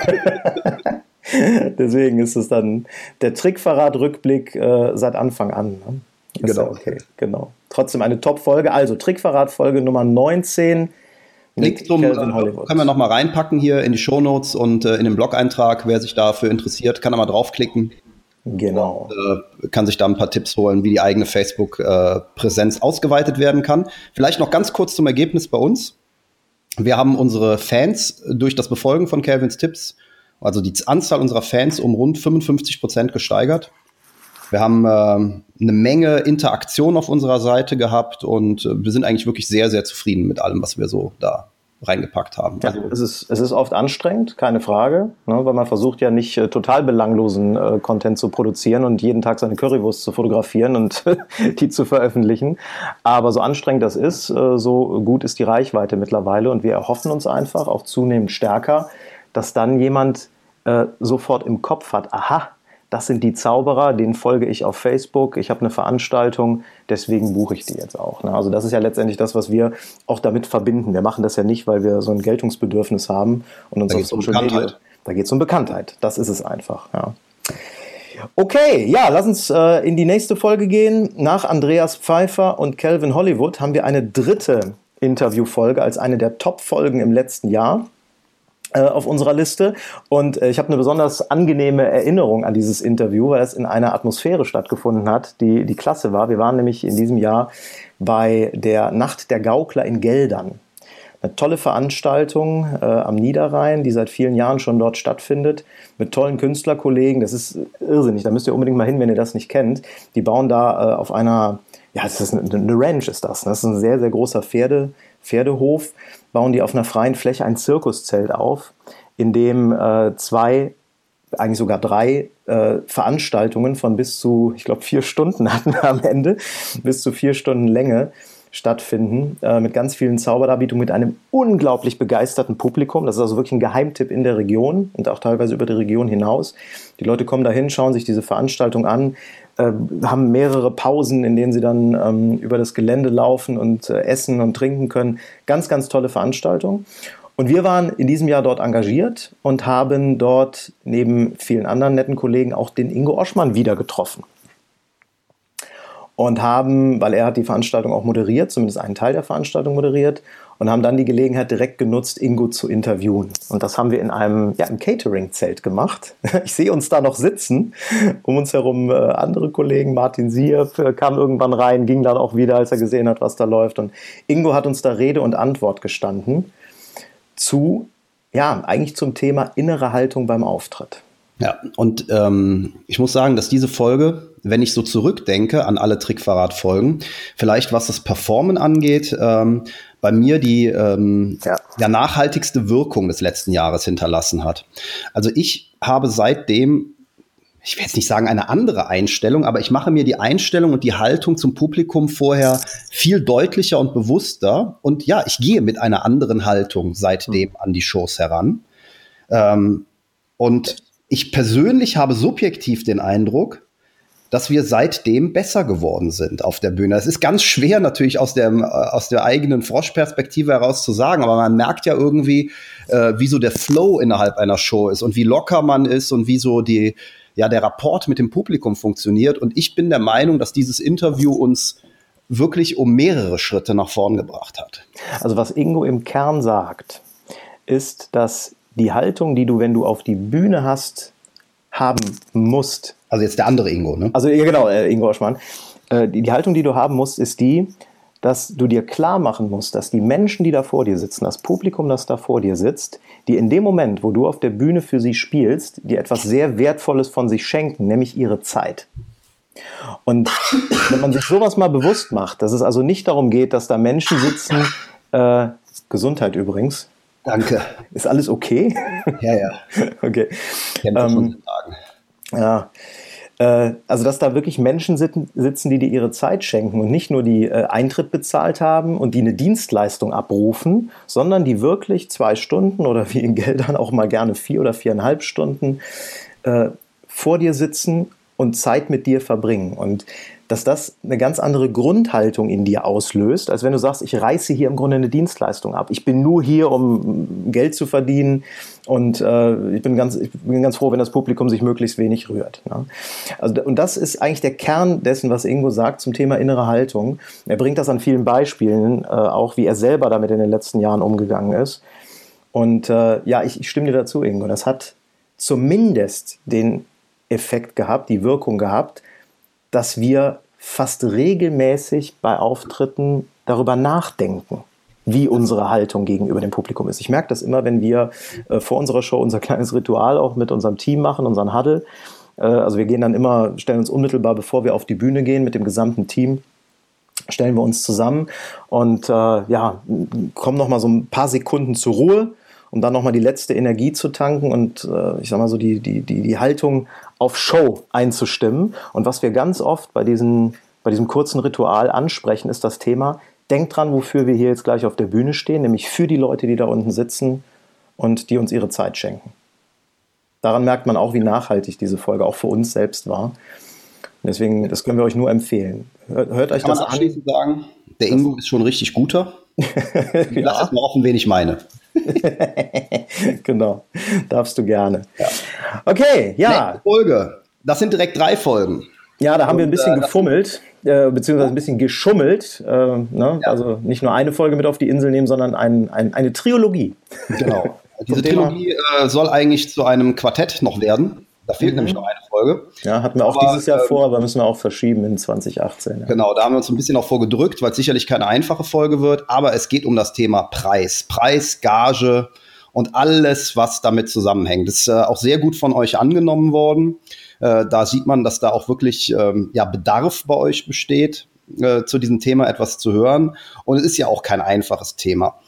[laughs] Deswegen ist es dann der Trickverrat-Rückblick äh, seit Anfang an. Ne? Genau. Ja okay, genau. Trotzdem eine Top-Folge. Also Trickverrat-Folge Nummer 19. Link zum, äh, können wir nochmal reinpacken hier in die Shownotes und äh, in den Blog-Eintrag. Wer sich dafür interessiert, kann da mal draufklicken. Genau. Und, äh, kann sich da ein paar Tipps holen, wie die eigene Facebook-Präsenz äh, ausgeweitet werden kann. Vielleicht noch ganz kurz zum Ergebnis bei uns. Wir haben unsere Fans durch das Befolgen von Calvins Tipps, also die Anzahl unserer Fans um rund 55 Prozent gesteigert. Wir haben äh, eine Menge Interaktion auf unserer Seite gehabt und äh, wir sind eigentlich wirklich sehr, sehr zufrieden mit allem, was wir so da reingepackt haben. Ja, also, es, ist, es ist oft anstrengend, keine Frage, ne, weil man versucht ja nicht äh, total belanglosen äh, Content zu produzieren und jeden Tag seine Currywurst zu fotografieren und [laughs] die zu veröffentlichen. Aber so anstrengend das ist, äh, so gut ist die Reichweite mittlerweile und wir erhoffen uns einfach auch zunehmend stärker, dass dann jemand äh, sofort im Kopf hat, aha, das sind die Zauberer, denen folge ich auf Facebook, ich habe eine Veranstaltung, deswegen buche ich die jetzt auch. Ne? Also das ist ja letztendlich das, was wir auch damit verbinden. Wir machen das ja nicht, weil wir so ein Geltungsbedürfnis haben und uns auf Social um Media. Da geht es um Bekanntheit. Das ist es einfach. Ja. Okay, ja, lass uns äh, in die nächste Folge gehen. Nach Andreas Pfeiffer und Calvin Hollywood haben wir eine dritte Interviewfolge als eine der Top-Folgen im letzten Jahr. Äh, auf unserer Liste. Und äh, ich habe eine besonders angenehme Erinnerung an dieses Interview, weil es in einer Atmosphäre stattgefunden hat, die, die klasse war. Wir waren nämlich in diesem Jahr bei der Nacht der Gaukler in Geldern. Eine tolle Veranstaltung äh, am Niederrhein, die seit vielen Jahren schon dort stattfindet, mit tollen Künstlerkollegen. Das ist irrsinnig, da müsst ihr unbedingt mal hin, wenn ihr das nicht kennt. Die bauen da äh, auf einer, ja, das ist eine, eine Ranch ist das. Ne? Das ist ein sehr, sehr großer Pferde, Pferdehof bauen die auf einer freien Fläche ein Zirkuszelt auf, in dem äh, zwei, eigentlich sogar drei äh, Veranstaltungen von bis zu, ich glaube, vier Stunden [laughs] hatten wir am Ende, bis zu vier Stunden Länge stattfinden, äh, mit ganz vielen Zauberdarbietungen, mit einem unglaublich begeisterten Publikum. Das ist also wirklich ein Geheimtipp in der Region und auch teilweise über die Region hinaus. Die Leute kommen dahin, schauen sich diese Veranstaltung an, haben mehrere Pausen, in denen sie dann ähm, über das Gelände laufen und äh, essen und trinken können. Ganz, ganz tolle Veranstaltung. Und wir waren in diesem Jahr dort engagiert und haben dort neben vielen anderen netten Kollegen auch den Ingo Oschmann wieder getroffen und haben, weil er hat die Veranstaltung auch moderiert, zumindest einen Teil der Veranstaltung moderiert, und haben dann die Gelegenheit direkt genutzt, Ingo zu interviewen. Und das haben wir in einem, ja, Catering-Zelt gemacht. [laughs] Ich sehe uns da noch sitzen, um uns herum äh, andere Kollegen, Martin Sierf äh, kam irgendwann rein, ging dann auch wieder, als er gesehen hat, was da läuft. Und Ingo hat uns da Rede und Antwort gestanden zu, ja, eigentlich zum Thema innere Haltung beim Auftritt. Ja, und ähm, ich muss sagen, dass diese Folge, wenn ich so zurückdenke an alle Trickverrat-Folgen, vielleicht was das Performen angeht, ähm, bei mir die ähm, ja. ja nachhaltigste Wirkung des letzten Jahres hinterlassen hat. Also ich habe seitdem ich will jetzt nicht sagen eine andere Einstellung, aber ich mache mir die Einstellung und die Haltung zum Publikum vorher viel deutlicher und bewusster. Und ja, ich gehe mit einer anderen Haltung seitdem mhm. an die Shows heran. Ähm, und ich persönlich habe subjektiv den Eindruck, dass wir seitdem besser geworden sind auf der Bühne. Es ist ganz schwer natürlich aus der, äh, aus der eigenen Froschperspektive heraus zu sagen, aber man merkt ja irgendwie, äh, wie so der Flow innerhalb einer Show ist und wie locker man ist und wie so die, ja der Rapport mit dem Publikum funktioniert. Und ich bin der Meinung, dass dieses Interview uns wirklich um mehrere Schritte nach vorn gebracht hat. Also was Ingo im Kern sagt, ist, dass die Haltung, die du, wenn du auf die Bühne hast, haben musst. Also jetzt der andere Ingo, ne? Also ja, genau, äh, Ingo Oschmann. Äh, die, die Haltung, die du haben musst, ist die, dass du dir klar machen musst, dass die Menschen, die da vor dir sitzen, das Publikum, das da vor dir sitzt, die in dem Moment, wo du auf der Bühne für sie spielst, dir etwas sehr Wertvolles von sich schenken, nämlich ihre Zeit. Und wenn man sich sowas mal bewusst macht, dass es also nicht darum geht, dass da Menschen sitzen, äh, Gesundheit übrigens. Danke. Ist alles okay? Ja, ja. [laughs] okay. Ähm, ja, äh, also dass da wirklich Menschen sitzen, die dir ihre Zeit schenken und nicht nur die äh, Eintritt bezahlt haben und die eine Dienstleistung abrufen, sondern die wirklich zwei Stunden oder wie in Geldern auch mal gerne vier oder viereinhalb Stunden äh, vor dir sitzen und Zeit mit dir verbringen. Und dass das eine ganz andere Grundhaltung in dir auslöst, als wenn du sagst, ich reiße hier im Grunde eine Dienstleistung ab. Ich bin nur hier, um Geld zu verdienen und äh, ich, bin ganz, ich bin ganz froh, wenn das Publikum sich möglichst wenig rührt. Ne? Also, und das ist eigentlich der Kern dessen, was Ingo sagt zum Thema innere Haltung. Er bringt das an vielen Beispielen, äh, auch wie er selber damit in den letzten Jahren umgegangen ist. Und äh, ja, ich, ich stimme dir dazu, Ingo. Das hat zumindest den Effekt gehabt, die Wirkung gehabt, dass wir fast regelmäßig bei Auftritten darüber nachdenken, wie unsere Haltung gegenüber dem Publikum ist. Ich merke das immer, wenn wir äh, vor unserer Show unser [laughs] kleines Ritual auch mit unserem Team machen, unseren Huddle. Äh, also wir gehen dann immer, stellen uns unmittelbar, bevor wir auf die Bühne gehen mit dem gesamten Team, stellen wir uns zusammen und äh, ja, kommen noch mal so ein paar Sekunden zur Ruhe um dann nochmal die letzte Energie zu tanken und äh, ich sag mal so die, die, die, die Haltung auf Show einzustimmen. Und was wir ganz oft bei, diesen, bei diesem kurzen Ritual ansprechen, ist das Thema, denkt dran, wofür wir hier jetzt gleich auf der Bühne stehen, nämlich für die Leute, die da unten sitzen und die uns ihre Zeit schenken. Daran merkt man auch, wie nachhaltig diese Folge auch für uns selbst war. Deswegen, das können wir euch nur empfehlen. Hört, hört euch Kann das man abschließend an. sagen, der Ingo ist schon richtig guter. [laughs] ja. Lass es mal offen, wen ich meine. [laughs] genau, darfst du gerne. Ja. Okay, ja. Nächste Folge. Das sind direkt drei Folgen. Ja, da haben Und, wir ein bisschen äh, gefummelt, äh, beziehungsweise ein bisschen geschummelt. Äh, ne? ja. Also nicht nur eine Folge mit auf die Insel nehmen, sondern ein, ein, eine Triologie. Genau. [laughs] Diese Trilogie äh, soll eigentlich zu einem Quartett noch werden. Da fehlt mhm. nämlich noch eine Folge. Ja, hatten wir auch aber, dieses Jahr ähm, vor, aber müssen wir auch verschieben in 2018. Ja. Genau, da haben wir uns ein bisschen auch vorgedrückt, weil es sicherlich keine einfache Folge wird, aber es geht um das Thema Preis. Preis, Gage und alles, was damit zusammenhängt. Das ist äh, auch sehr gut von euch angenommen worden. Äh, da sieht man, dass da auch wirklich ähm, ja, Bedarf bei euch besteht, äh, zu diesem Thema etwas zu hören. Und es ist ja auch kein einfaches Thema.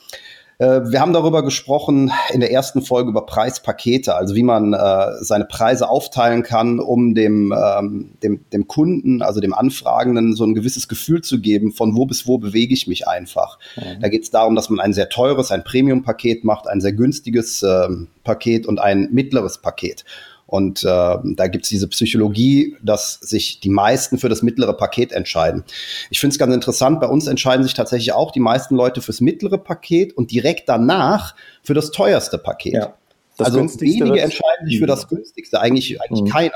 Äh, wir haben darüber gesprochen in der ersten Folge über Preispakete, also wie man äh, seine Preise aufteilen kann, um dem, ähm, dem, dem Kunden, also dem Anfragenden, so ein gewisses Gefühl zu geben, von wo bis wo bewege ich mich einfach. Mhm. Da geht es darum, dass man ein sehr teures, ein Premium-Paket macht, ein sehr günstiges ähm, Paket und ein mittleres Paket. Und äh, da gibt es diese Psychologie, dass sich die meisten für das mittlere Paket entscheiden. Ich finde es ganz interessant, bei uns entscheiden sich tatsächlich auch die meisten Leute fürs mittlere Paket und direkt danach für das teuerste Paket. Ja, das also wenige entscheiden sich für das günstigste, eigentlich, eigentlich mhm. keiner.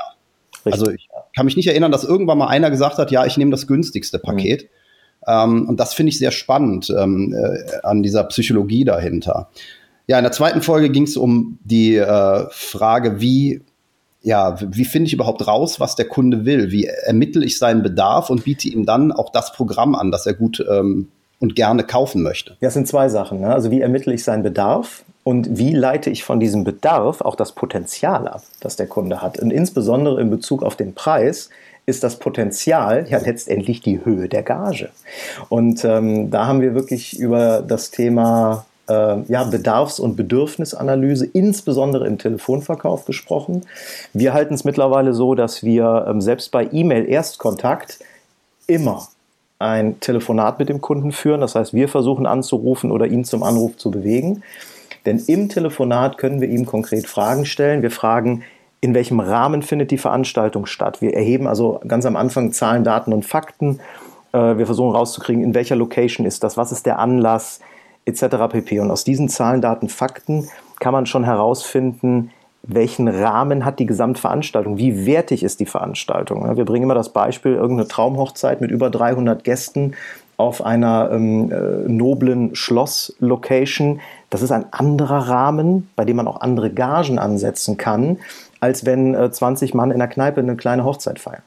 Richtig. Also ich kann mich nicht erinnern, dass irgendwann mal einer gesagt hat, ja, ich nehme das günstigste Paket. Mhm. Ähm, und das finde ich sehr spannend ähm, äh, an dieser Psychologie dahinter. Ja, in der zweiten Folge ging es um die äh, Frage, wie ja, wie finde ich überhaupt raus, was der Kunde will? Wie ermittle ich seinen Bedarf und biete ihm dann auch das Programm an, das er gut ähm, und gerne kaufen möchte? Das sind zwei Sachen. Ne? Also wie ermittle ich seinen Bedarf und wie leite ich von diesem Bedarf auch das Potenzial ab, das der Kunde hat. Und insbesondere in Bezug auf den Preis ist das Potenzial ja letztendlich die Höhe der Gage. Und ähm, da haben wir wirklich über das Thema äh, ja, Bedarfs- und Bedürfnisanalyse, insbesondere im Telefonverkauf gesprochen. Wir halten es mittlerweile so, dass wir ähm, selbst bei E-Mail-Erstkontakt immer ein Telefonat mit dem Kunden führen. Das heißt, wir versuchen anzurufen oder ihn zum Anruf zu bewegen. Denn im Telefonat können wir ihm konkret Fragen stellen. Wir fragen, in welchem Rahmen findet die Veranstaltung statt. Wir erheben also ganz am Anfang Zahlen, Daten und Fakten. Äh, wir versuchen rauszukriegen, in welcher Location ist das, was ist der Anlass, etc. pp. Und aus diesen Zahlen, Daten, Fakten kann man schon herausfinden, welchen Rahmen hat die Gesamtveranstaltung, wie wertig ist die Veranstaltung. Wir bringen immer das Beispiel, irgendeine Traumhochzeit mit über 300 Gästen auf einer ähm, äh, noblen Schlosslocation. Das ist ein anderer Rahmen, bei dem man auch andere Gagen ansetzen kann, als wenn äh, 20 Mann in der Kneipe eine kleine Hochzeit feiern.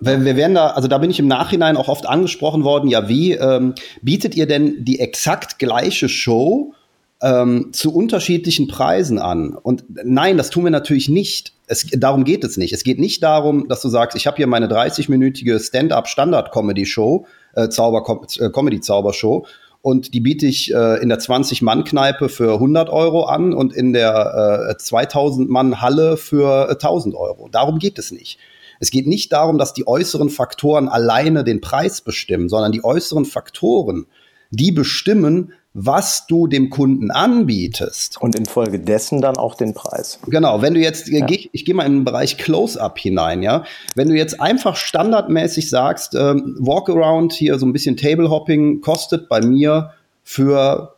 Wir werden da, also da bin ich im Nachhinein auch oft angesprochen worden, ja, wie ähm, bietet ihr denn die exakt gleiche Show ähm, zu unterschiedlichen Preisen an? Und nein, das tun wir natürlich nicht. Es, darum geht es nicht. Es geht nicht darum, dass du sagst, ich habe hier meine 30-minütige Stand-up-Standard-Comedy-Show, äh, Zauber äh, Comedy-Zaubershow und die biete ich äh, in der 20-Mann-Kneipe für 100 Euro an und in der äh, 2000-Mann-Halle für 1000 Euro. Darum geht es nicht. Es geht nicht darum, dass die äußeren Faktoren alleine den Preis bestimmen, sondern die äußeren Faktoren, die bestimmen, was du dem Kunden anbietest. Und infolgedessen dann auch den Preis. Genau, wenn du jetzt, ja. geh, ich gehe mal in den Bereich Close-Up hinein, ja. Wenn du jetzt einfach standardmäßig sagst, ähm, Walkaround hier so ein bisschen Table-Hopping kostet bei mir für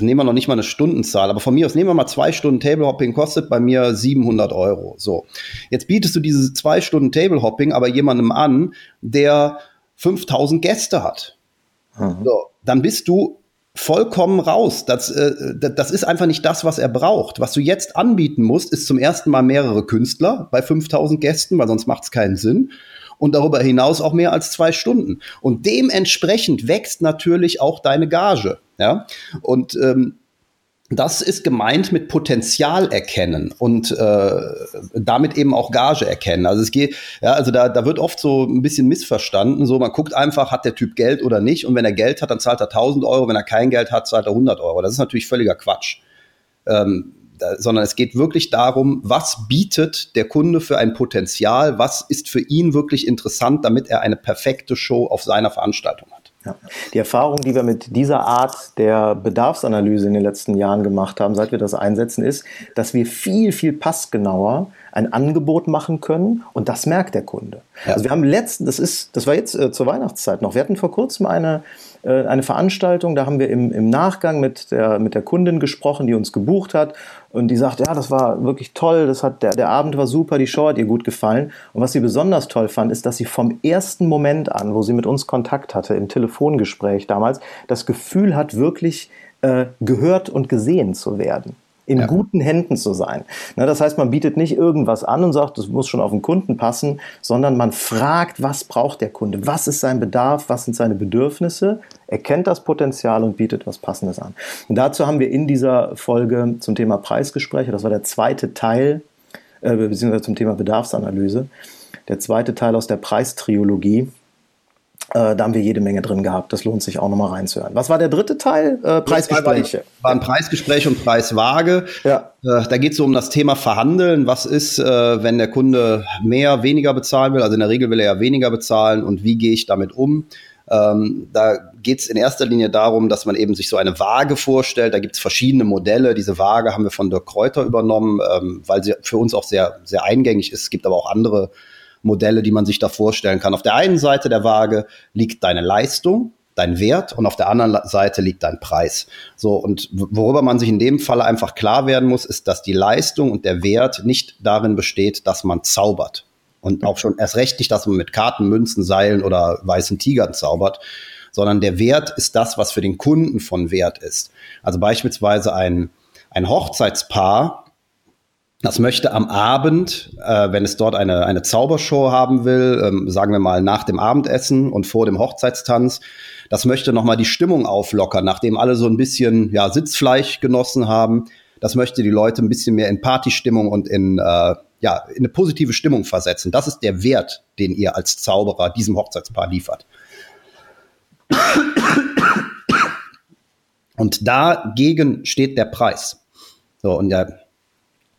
nehmen wir noch nicht mal eine Stundenzahl, aber von mir aus nehmen wir mal zwei Stunden Tablehopping, kostet bei mir 700 Euro. So, jetzt bietest du diese zwei Stunden Tablehopping aber jemandem an, der 5000 Gäste hat. Mhm. So, dann bist du vollkommen raus. Das, äh, das ist einfach nicht das, was er braucht. Was du jetzt anbieten musst, ist zum ersten Mal mehrere Künstler bei 5000 Gästen, weil sonst macht es keinen Sinn und darüber hinaus auch mehr als zwei Stunden. Und dementsprechend wächst natürlich auch deine Gage. Ja? Und ähm, das ist gemeint mit Potenzial erkennen und äh, damit eben auch Gage erkennen. Also es geht, ja, also da, da wird oft so ein bisschen missverstanden. So, man guckt einfach, hat der Typ Geld oder nicht. Und wenn er Geld hat, dann zahlt er 1000 Euro. Wenn er kein Geld hat, zahlt er 100 Euro. Das ist natürlich völliger Quatsch. Ähm, sondern es geht wirklich darum, was bietet der Kunde für ein Potenzial, was ist für ihn wirklich interessant, damit er eine perfekte Show auf seiner Veranstaltung hat. Ja. Die Erfahrung, die wir mit dieser Art der Bedarfsanalyse in den letzten Jahren gemacht haben, seit wir das einsetzen, ist, dass wir viel, viel passgenauer ein Angebot machen können und das merkt der Kunde. Ja. Also wir haben letzten, das ist, das war jetzt äh, zur Weihnachtszeit noch, wir hatten vor kurzem eine, eine Veranstaltung, da haben wir im, im Nachgang mit der, mit der Kundin gesprochen, die uns gebucht hat. Und die sagt, ja, das war wirklich toll, das hat, der, der Abend war super, die Show hat ihr gut gefallen. Und was sie besonders toll fand, ist, dass sie vom ersten Moment an, wo sie mit uns Kontakt hatte, im Telefongespräch damals, das Gefühl hat, wirklich äh, gehört und gesehen zu werden in ja. guten Händen zu sein. Ne, das heißt, man bietet nicht irgendwas an und sagt, das muss schon auf den Kunden passen, sondern man fragt, was braucht der Kunde, was ist sein Bedarf, was sind seine Bedürfnisse, erkennt das Potenzial und bietet was Passendes an. Und dazu haben wir in dieser Folge zum Thema Preisgespräche, das war der zweite Teil, äh, beziehungsweise zum Thema Bedarfsanalyse, der zweite Teil aus der Preistriologie, da haben wir jede Menge drin gehabt. Das lohnt sich auch nochmal reinzuhören. Was war der dritte Teil? Äh, Preisgespräche. War, ein Preisgespräch und Preiswaage. Ja. Äh, da geht es so um das Thema Verhandeln. Was ist, äh, wenn der Kunde mehr, weniger bezahlen will? Also in der Regel will er ja weniger bezahlen. Und wie gehe ich damit um? Ähm, da geht es in erster Linie darum, dass man eben sich so eine Waage vorstellt. Da gibt es verschiedene Modelle. Diese Waage haben wir von Dirk Kräuter übernommen, ähm, weil sie für uns auch sehr, sehr eingängig ist. Es gibt aber auch andere Modelle, die man sich da vorstellen kann. Auf der einen Seite der Waage liegt deine Leistung, dein Wert und auf der anderen Seite liegt dein Preis. So und worüber man sich in dem Fall einfach klar werden muss, ist, dass die Leistung und der Wert nicht darin besteht, dass man zaubert und auch schon erst recht nicht, dass man mit Karten, Münzen, Seilen oder weißen Tigern zaubert, sondern der Wert ist das, was für den Kunden von Wert ist. Also beispielsweise ein ein Hochzeitspaar Das möchte am Abend, äh, wenn es dort eine, eine Zaubershow haben will, ähm, sagen wir mal nach dem Abendessen und vor dem Hochzeitstanz, das möchte nochmal die Stimmung auflockern, nachdem alle so ein bisschen ja, Sitzfleisch genossen haben. Das möchte die Leute ein bisschen mehr in Partystimmung und in, äh, ja, in eine positive Stimmung versetzen. Das ist der Wert, den ihr als Zauberer diesem Hochzeitspaar liefert. Und dagegen steht der Preis. So, und der,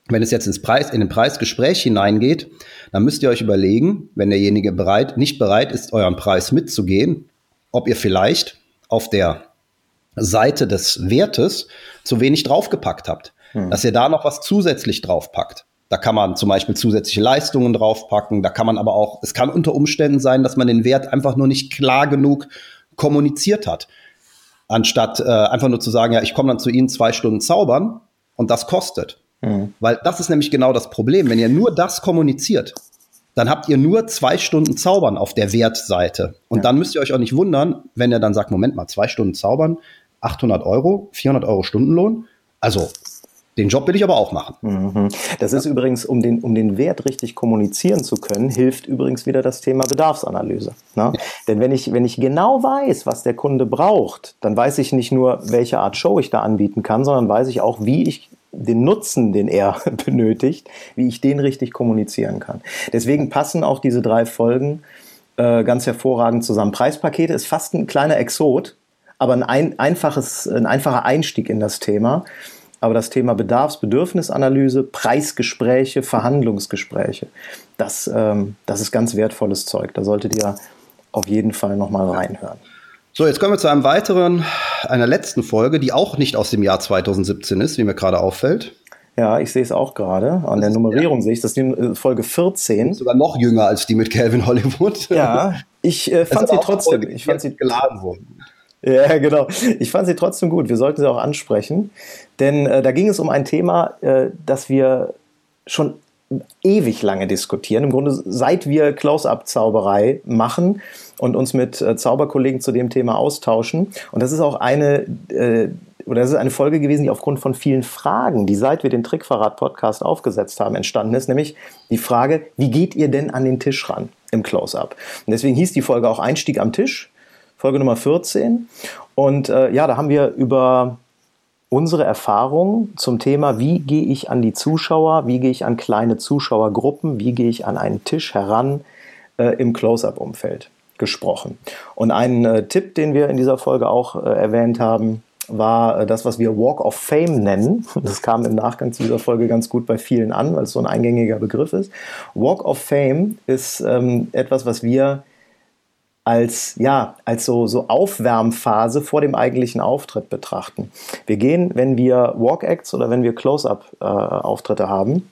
wenn es jetzt ins Preis, in den Preisgespräch hineingeht, dann müsst ihr euch überlegen, wenn derjenige bereit, nicht bereit ist, euren Preis mitzugehen, ob ihr vielleicht auf der Seite des Wertes zu wenig draufgepackt habt. Hm. Dass ihr da noch was zusätzlich draufpackt. Da kann man zum Beispiel zusätzliche Leistungen draufpacken. Da kann man aber auch, es kann unter Umständen sein, dass man den Wert einfach nur nicht klar genug kommuniziert hat. Anstatt äh, einfach nur zu sagen, ja, ich komme dann zu Ihnen zwei Stunden zaubern und das kostet. Mhm. Weil das ist nämlich genau das Problem. Wenn ihr nur das kommuniziert, dann habt ihr nur zwei Stunden Zaubern auf der Wertseite. Und ja. dann müsst ihr euch auch nicht wundern, wenn ihr dann sagt, Moment mal, zwei Stunden Zaubern, 800 Euro, 400 Euro Stundenlohn. Also den Job will ich aber auch machen. Mhm. Das ist übrigens, um den, um den Wert richtig kommunizieren zu können, hilft übrigens wieder das Thema Bedarfsanalyse. Ne? Ja. Denn wenn ich, wenn ich genau weiß, was der Kunde braucht, dann weiß ich nicht nur, welche Art Show ich da anbieten kann, sondern weiß ich auch, wie ich den Nutzen, den er [laughs] benötigt, wie ich den richtig kommunizieren kann. Deswegen passen auch diese drei Folgen äh, ganz hervorragend zusammen. Preispakete ist fast ein kleiner Exot, aber ein, ein, einfaches, ein einfacher Einstieg in das Thema. Aber das Thema Bedarfs-, Bedürfnisanalyse, Preisgespräche, Verhandlungsgespräche, das, ähm, das ist ganz wertvolles Zeug. Da solltet ihr auf jeden Fall nochmal reinhören. So, jetzt kommen wir zu einem weiteren, einer letzten Folge, die auch nicht aus dem Jahr 2017 ist, wie mir gerade auffällt. Ja, ich sehe es auch gerade. An der Nummerierung ja. sehe ich, das ist die äh, Folge 14. Sogar noch jünger als die mit Calvin Hollywood. Ja, ich äh, fand sie trotzdem. Ich fand sie geladen worden. Ja, genau. Ich fand sie trotzdem gut. Wir sollten sie auch ansprechen, denn äh, da ging es um ein Thema, äh, das wir schon ewig lange diskutieren. Im Grunde seit wir Close-up-Zauberei machen und uns mit äh, Zauberkollegen zu dem Thema austauschen. Und das ist auch eine äh, oder das ist eine Folge gewesen, die aufgrund von vielen Fragen, die seit wir den Trickverrat-Podcast aufgesetzt haben, entstanden ist, nämlich die Frage, wie geht ihr denn an den Tisch ran im Close-up? Und deswegen hieß die Folge auch Einstieg am Tisch. Folge Nummer 14. Und äh, ja, da haben wir über unsere Erfahrungen zum Thema, wie gehe ich an die Zuschauer, wie gehe ich an kleine Zuschauergruppen, wie gehe ich an einen Tisch heran äh, im Close-up-Umfeld gesprochen. Und ein äh, Tipp, den wir in dieser Folge auch äh, erwähnt haben, war äh, das, was wir Walk of Fame nennen. [laughs] Das kam im Nachgang zu dieser Folge ganz gut bei vielen an, weil es so ein eingängiger Begriff ist. Walk of Fame ist ähm, etwas, was wir als, ja, als so, so Aufwärmphase vor dem eigentlichen Auftritt betrachten. Wir gehen, wenn wir Walk-Acts oder wenn wir Close-Up-Auftritte äh, haben,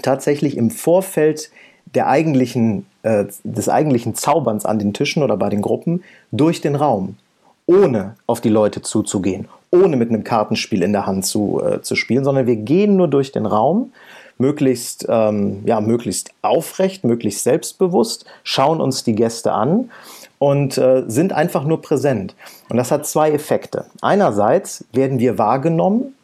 tatsächlich im Vorfeld der eigentlichen, äh, des eigentlichen Zauberns an den Tischen oder bei den Gruppen durch den Raum, ohne auf die Leute zuzugehen, ohne mit einem Kartenspiel in der Hand zu, äh, zu spielen, sondern wir gehen nur durch den Raum möglichst, ähm, ja, möglichst aufrecht, möglichst selbstbewusst, schauen uns die Gäste an und äh, sind einfach nur präsent. Und das hat zwei Effekte. Einerseits werden wir wahrgenommen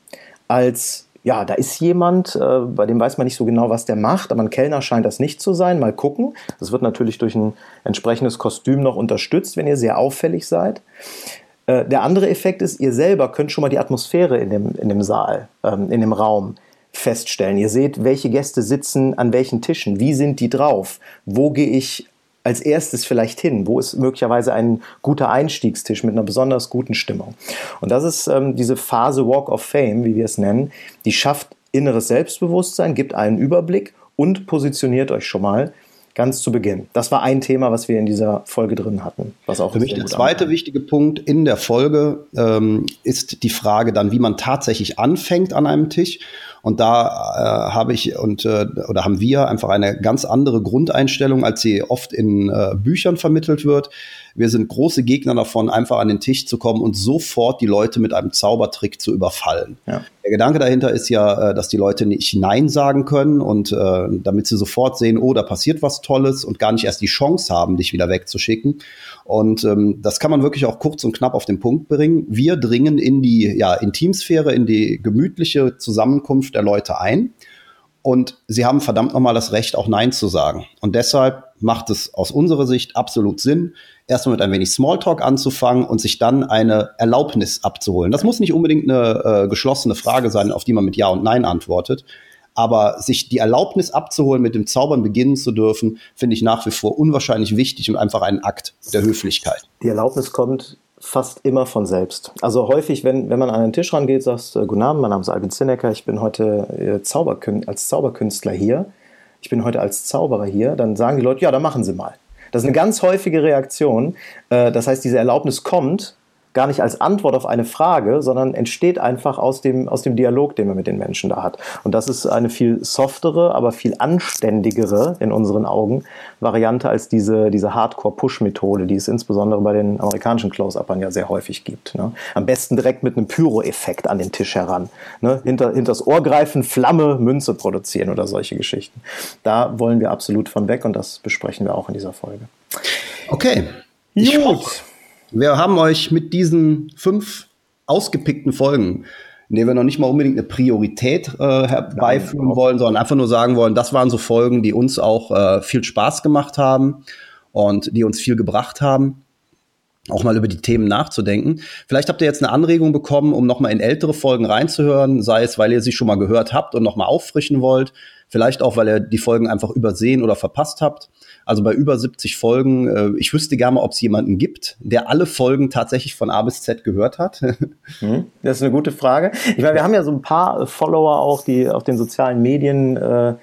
als ja, da ist jemand, äh, bei dem weiß man nicht so genau, was der macht, aber ein Kellner scheint das nicht zu sein. Mal gucken. Das wird natürlich durch ein entsprechendes Kostüm noch unterstützt, wenn ihr sehr auffällig seid. Äh, der andere Effekt ist, ihr selber könnt schon mal die Atmosphäre in dem, in dem Saal, ähm, in dem Raum feststellen. Ihr seht, welche Gäste sitzen an welchen Tischen, wie sind die drauf, wo gehe ich als erstes vielleicht hin, wo ist möglicherweise ein guter Einstiegstisch mit einer besonders guten Stimmung. Und das ist ähm, diese Phase Walk of Fame, wie wir es nennen, die schafft inneres Selbstbewusstsein, gibt einen Überblick und positioniert euch schon mal ganz zu Beginn. Das war ein Thema, was wir in dieser Folge drin hatten. Was auch Für mich der zweite anfängt. wichtige Punkt in der Folge ähm, ist die Frage dann, wie man tatsächlich anfängt an einem Tisch. Und da äh, habe ich und äh, oder haben wir einfach eine ganz andere Grundeinstellung, als sie oft in äh, Büchern vermittelt wird. Wir sind große Gegner davon, einfach an den Tisch zu kommen und sofort die Leute mit einem Zaubertrick zu überfallen. Ja. Der Gedanke dahinter ist ja, äh, dass die Leute nicht Nein sagen können und äh, damit sie sofort sehen, oh, da passiert was Tolles und gar nicht erst die Chance haben, dich wieder wegzuschicken. Und ähm, das kann man wirklich auch kurz und knapp auf den Punkt bringen. Wir dringen in die ja, Intimsphäre, in die gemütliche Zusammenkunft der Leute ein Und sie haben verdammt nochmal das Recht, auch Nein zu sagen. Und deshalb macht es aus unserer Sicht absolut Sinn, erstmal mit ein wenig Smalltalk anzufangen und sich dann eine Erlaubnis abzuholen. Das muss nicht unbedingt eine äh, geschlossene Frage sein, auf die man mit Ja und Nein antwortet. Aber sich die Erlaubnis abzuholen, mit dem Zaubern beginnen zu dürfen, finde ich nach wie vor unwahrscheinlich wichtig und einfach ein Akt der Höflichkeit. Die Erlaubnis kommt fast immer von selbst. Also häufig, wenn, wenn man an den Tisch rangeht, sagst du, Guten Abend, mein Name ist Albin Zinnecker, ich bin heute äh, Zauberkün als Zauberkünstler hier, ich bin heute als Zauberer hier, dann sagen die Leute, ja, dann machen Sie mal. Das ist eine ganz häufige Reaktion. Äh, das heißt, diese Erlaubnis kommt gar nicht als Antwort auf eine Frage, sondern entsteht einfach aus dem, aus dem Dialog, den man mit den Menschen da hat. Und das ist eine viel softere, aber viel anständigere in unseren Augen Variante als diese, diese Hardcore-Push-Methode, die es insbesondere bei den amerikanischen Close-Uppern ja sehr häufig gibt. Ne? Am besten direkt mit einem Pyro-Effekt an den Tisch heran. Ne? Hinter, hinters Ohr greifen, Flamme, Münze produzieren oder solche Geschichten. Da wollen wir absolut von weg und das besprechen wir auch in dieser Folge. Okay. Ich Gut. Hoffe, wir haben euch mit diesen fünf ausgepickten Folgen, in denen wir noch nicht mal unbedingt eine Priorität äh, herbeiführen wollen, sondern einfach nur sagen wollen, das waren so Folgen, die uns auch äh, viel Spaß gemacht haben und die uns viel gebracht haben auch mal über die Themen nachzudenken. Vielleicht habt ihr jetzt eine Anregung bekommen, um nochmal in ältere Folgen reinzuhören, sei es, weil ihr sie schon mal gehört habt und nochmal auffrischen wollt, vielleicht auch, weil ihr die Folgen einfach übersehen oder verpasst habt. Also bei über 70 Folgen, äh, ich wüsste gerne, ob es jemanden gibt, der alle Folgen tatsächlich von A bis Z gehört hat. [laughs] Hm, das ist eine gute Frage. Ich meine, wir haben ja so ein paar Follower auch, die auf den sozialen Medien äh,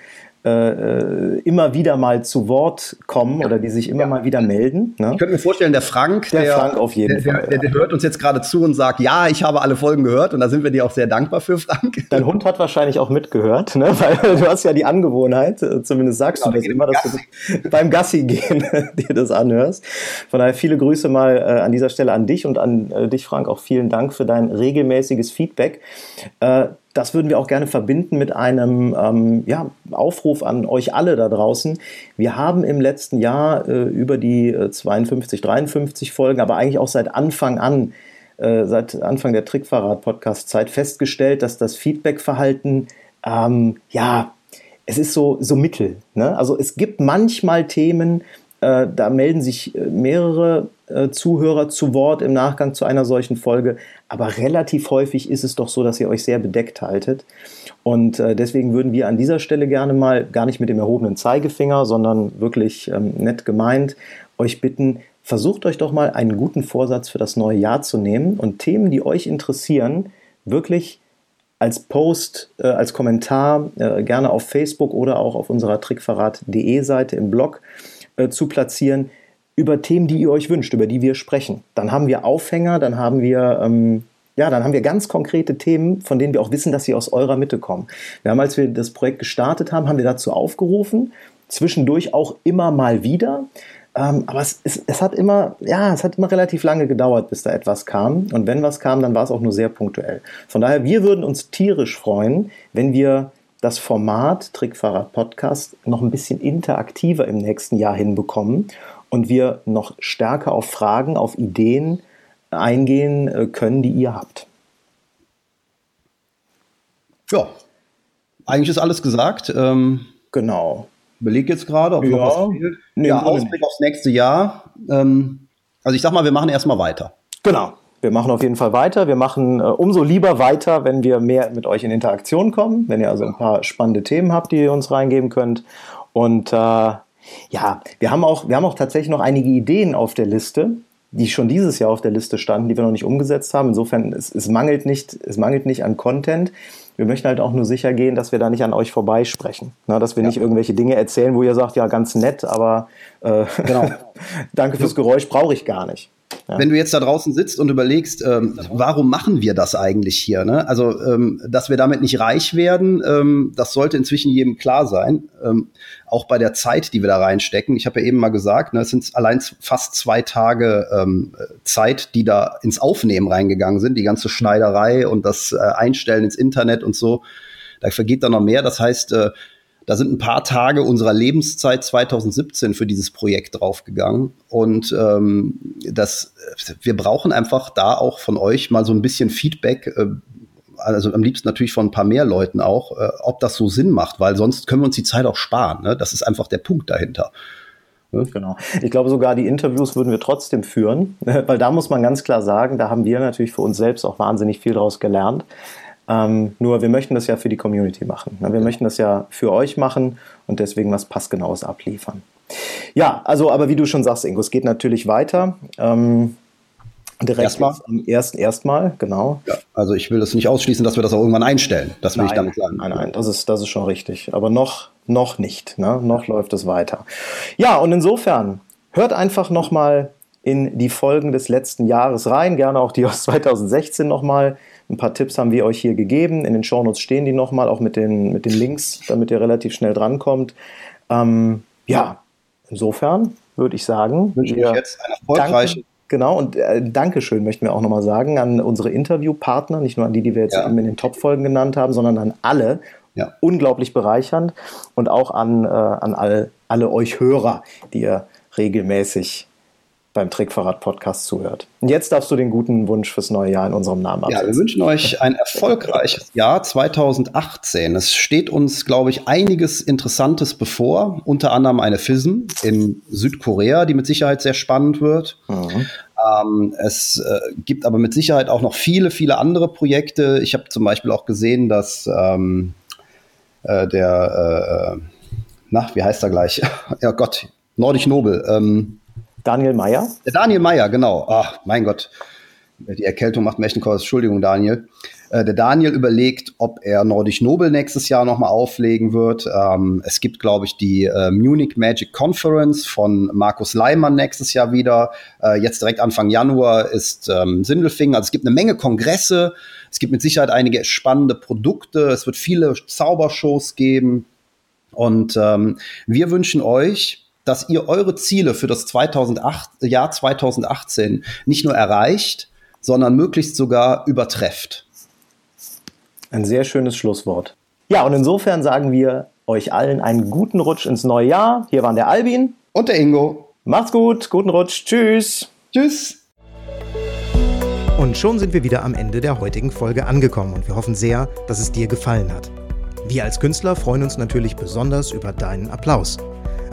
äh, äh, immer wieder mal zu Wort kommen oder die sich immer ja. mal wieder melden. Ne? Ich könnte mir vorstellen, der Frank, der, der Frank auf jeden der, Fall. Der, der, hört uns jetzt gerade zu und sagt, ja, ich habe alle Folgen gehört und da sind wir dir auch sehr dankbar für, Frank. Dein Hund hat wahrscheinlich auch mitgehört, ne? [laughs] weil du hast ja die Angewohnheit, äh, zumindest sagst genau, du das immer, dass Gassi. du [laughs] beim Gassi gehen [laughs] dir das anhörst. Von daher viele Grüße mal äh, an dieser Stelle an dich und an äh, dich, Frank, auch vielen Dank für dein regelmäßiges Feedback. Äh, das würden wir auch gerne verbinden mit einem ähm, ja, Aufruf an euch alle da draußen. Wir haben im letzten Jahr äh, über die äh, 52, 53 Folgen, aber eigentlich auch seit Anfang an, äh, seit Anfang der Trickverrat-Podcast-Zeit festgestellt, dass das Feedback-Verhalten, ähm, ja, es ist so, so mittel. Ne? Also es gibt manchmal Themen, äh, da melden sich äh, mehrere äh, Zuhörer zu Wort im Nachgang zu einer solchen Folge. Aber relativ häufig ist es doch so, dass ihr euch sehr bedeckt haltet. Und äh, deswegen würden wir an dieser Stelle gerne mal, gar nicht mit dem erhobenen Zeigefinger, sondern wirklich ähm, nett gemeint, euch bitten, versucht euch doch mal einen guten Vorsatz für das neue Jahr zu nehmen und Themen, die euch interessieren, wirklich als Post, äh, als Kommentar, äh, gerne auf Facebook oder auch auf unserer trickverrat.de Seite im Blog äh, zu platzieren über Themen, die ihr euch wünscht, über die wir sprechen. Dann haben wir Aufhänger, dann haben wir ähm, ja, dann haben wir ganz konkrete Themen, von denen wir auch wissen, dass sie aus eurer Mitte kommen. Wir haben, als wir das Projekt gestartet haben, haben wir dazu aufgerufen, zwischendurch auch immer mal wieder. Ähm, aber es, es, es, hat immer, ja, es hat immer relativ lange gedauert, bis da etwas kam. Und wenn was kam, dann war es auch nur sehr punktuell. Von daher, wir würden uns tierisch freuen, wenn wir das Format Trickfahrrad Podcast noch ein bisschen interaktiver im nächsten Jahr hinbekommen und wir noch stärker auf Fragen, auf Ideen eingehen äh, können, die ihr habt. Ja, eigentlich ist alles gesagt. Ähm, genau. Überleg jetzt gerade, ob ja. noch was fehlt. Nee, ja, Ausblick aufs nächste Jahr. Ähm, also ich sag mal, wir machen erstmal weiter. Genau. Wir machen auf jeden Fall weiter. Wir machen äh, umso lieber weiter, wenn wir mehr mit euch in Interaktion kommen, wenn ihr also ein paar spannende Themen habt, die ihr uns reingeben könnt. Und äh, ja, wir haben, auch, wir haben auch tatsächlich noch einige Ideen auf der Liste, die schon dieses Jahr auf der Liste standen, die wir noch nicht umgesetzt haben. Insofern, es, es, mangelt, nicht, es mangelt nicht an Content. Wir möchten halt auch nur sicher gehen, dass wir da nicht an euch vorbeisprechen. Na, dass wir ja. nicht irgendwelche Dinge erzählen, wo ihr sagt, ja, ganz nett, aber äh, genau. [laughs] danke fürs Geräusch brauche ich gar nicht. Ja. Wenn du jetzt da draußen sitzt und überlegst, ähm, warum machen wir das eigentlich hier? Ne? Also, ähm, dass wir damit nicht reich werden, ähm, das sollte inzwischen jedem klar sein. Ähm, auch bei der Zeit, die wir da reinstecken. Ich habe ja eben mal gesagt, ne, es sind allein fast zwei Tage ähm, Zeit, die da ins Aufnehmen reingegangen sind. Die ganze Schneiderei und das äh, Einstellen ins Internet und so. Da vergeht dann noch mehr. Das heißt, äh, da sind ein paar Tage unserer Lebenszeit 2017 für dieses Projekt draufgegangen. Und ähm, das, wir brauchen einfach da auch von euch mal so ein bisschen Feedback. Äh, also am liebsten natürlich von ein paar mehr Leuten auch, äh, ob das so Sinn macht, weil sonst können wir uns die Zeit auch sparen. Ne? Das ist einfach der Punkt dahinter. Genau. Ich glaube, sogar die Interviews würden wir trotzdem führen, [laughs] weil da muss man ganz klar sagen, da haben wir natürlich für uns selbst auch wahnsinnig viel daraus gelernt. Ähm, nur wir möchten das ja für die Community machen. Ne? Wir möchten das ja für euch machen und deswegen was Passgenaues abliefern. Ja, also, aber wie du schon sagst, Ingo, es geht natürlich weiter. Ähm, direkt erstmal. am ersten erstmal, genau. Ja, also ich will das nicht ausschließen, dass wir das auch irgendwann einstellen. Das will nein, ich damit sagen. Nein, nein, das ist, das ist schon richtig. Aber noch, noch nicht. Ne? Noch läuft es weiter. Ja, und insofern, hört einfach nochmal in die Folgen des letzten Jahres rein, gerne auch die aus [laughs] 2016 nochmal. Ein paar Tipps haben wir euch hier gegeben. In den Shownotes stehen die nochmal, auch mit den, mit den Links, damit ihr relativ schnell drankommt. Ähm, ja, insofern würde ich sagen, wünsche wir jetzt eine erfolgreiche. Danken, genau, und äh, Dankeschön möchten wir auch nochmal sagen an unsere Interviewpartner, nicht nur an die, die wir jetzt ja. eben in den Top-Folgen genannt haben, sondern an alle. Ja. Unglaublich bereichernd und auch an, äh, an all, alle euch Hörer, die ihr regelmäßig beim Trickverrat-Podcast zuhört. Und jetzt darfst du den guten Wunsch fürs neue Jahr in unserem Namen absetzen. Ja, wir wünschen euch ein erfolgreiches Jahr 2018. Es steht uns, glaube ich, einiges Interessantes bevor, unter anderem eine FISM in Südkorea, die mit Sicherheit sehr spannend wird. Mhm. Ähm, es äh, gibt aber mit Sicherheit auch noch viele, viele andere Projekte. Ich habe zum Beispiel auch gesehen, dass ähm, äh, der, äh, na, wie heißt er gleich? ja [laughs] Gott, Nordisch Nobel. Ähm, Daniel Meyer? Der Daniel Meyer, genau. Ach, mein Gott. Die Erkältung macht mir einen Kurs. Entschuldigung, Daniel. Äh, der Daniel überlegt, ob er Nordisch Nobel nächstes Jahr nochmal auflegen wird. Ähm, es gibt, glaube ich, die äh, Munich Magic Conference von Markus Leimann nächstes Jahr wieder. Äh, jetzt direkt Anfang Januar ist ähm, Sindelfingen. Also es gibt eine Menge Kongresse. Es gibt mit Sicherheit einige spannende Produkte. Es wird viele Zaubershows geben. Und ähm, wir wünschen euch, dass ihr eure Ziele für das 2008, Jahr 2018 nicht nur erreicht, sondern möglichst sogar übertrefft. Ein sehr schönes Schlusswort. Ja, und insofern sagen wir euch allen einen guten Rutsch ins neue Jahr. Hier waren der Albin und der Ingo. Macht's gut, guten Rutsch, tschüss. Tschüss. Und schon sind wir wieder am Ende der heutigen Folge angekommen und wir hoffen sehr, dass es dir gefallen hat. Wir als Künstler freuen uns natürlich besonders über deinen Applaus.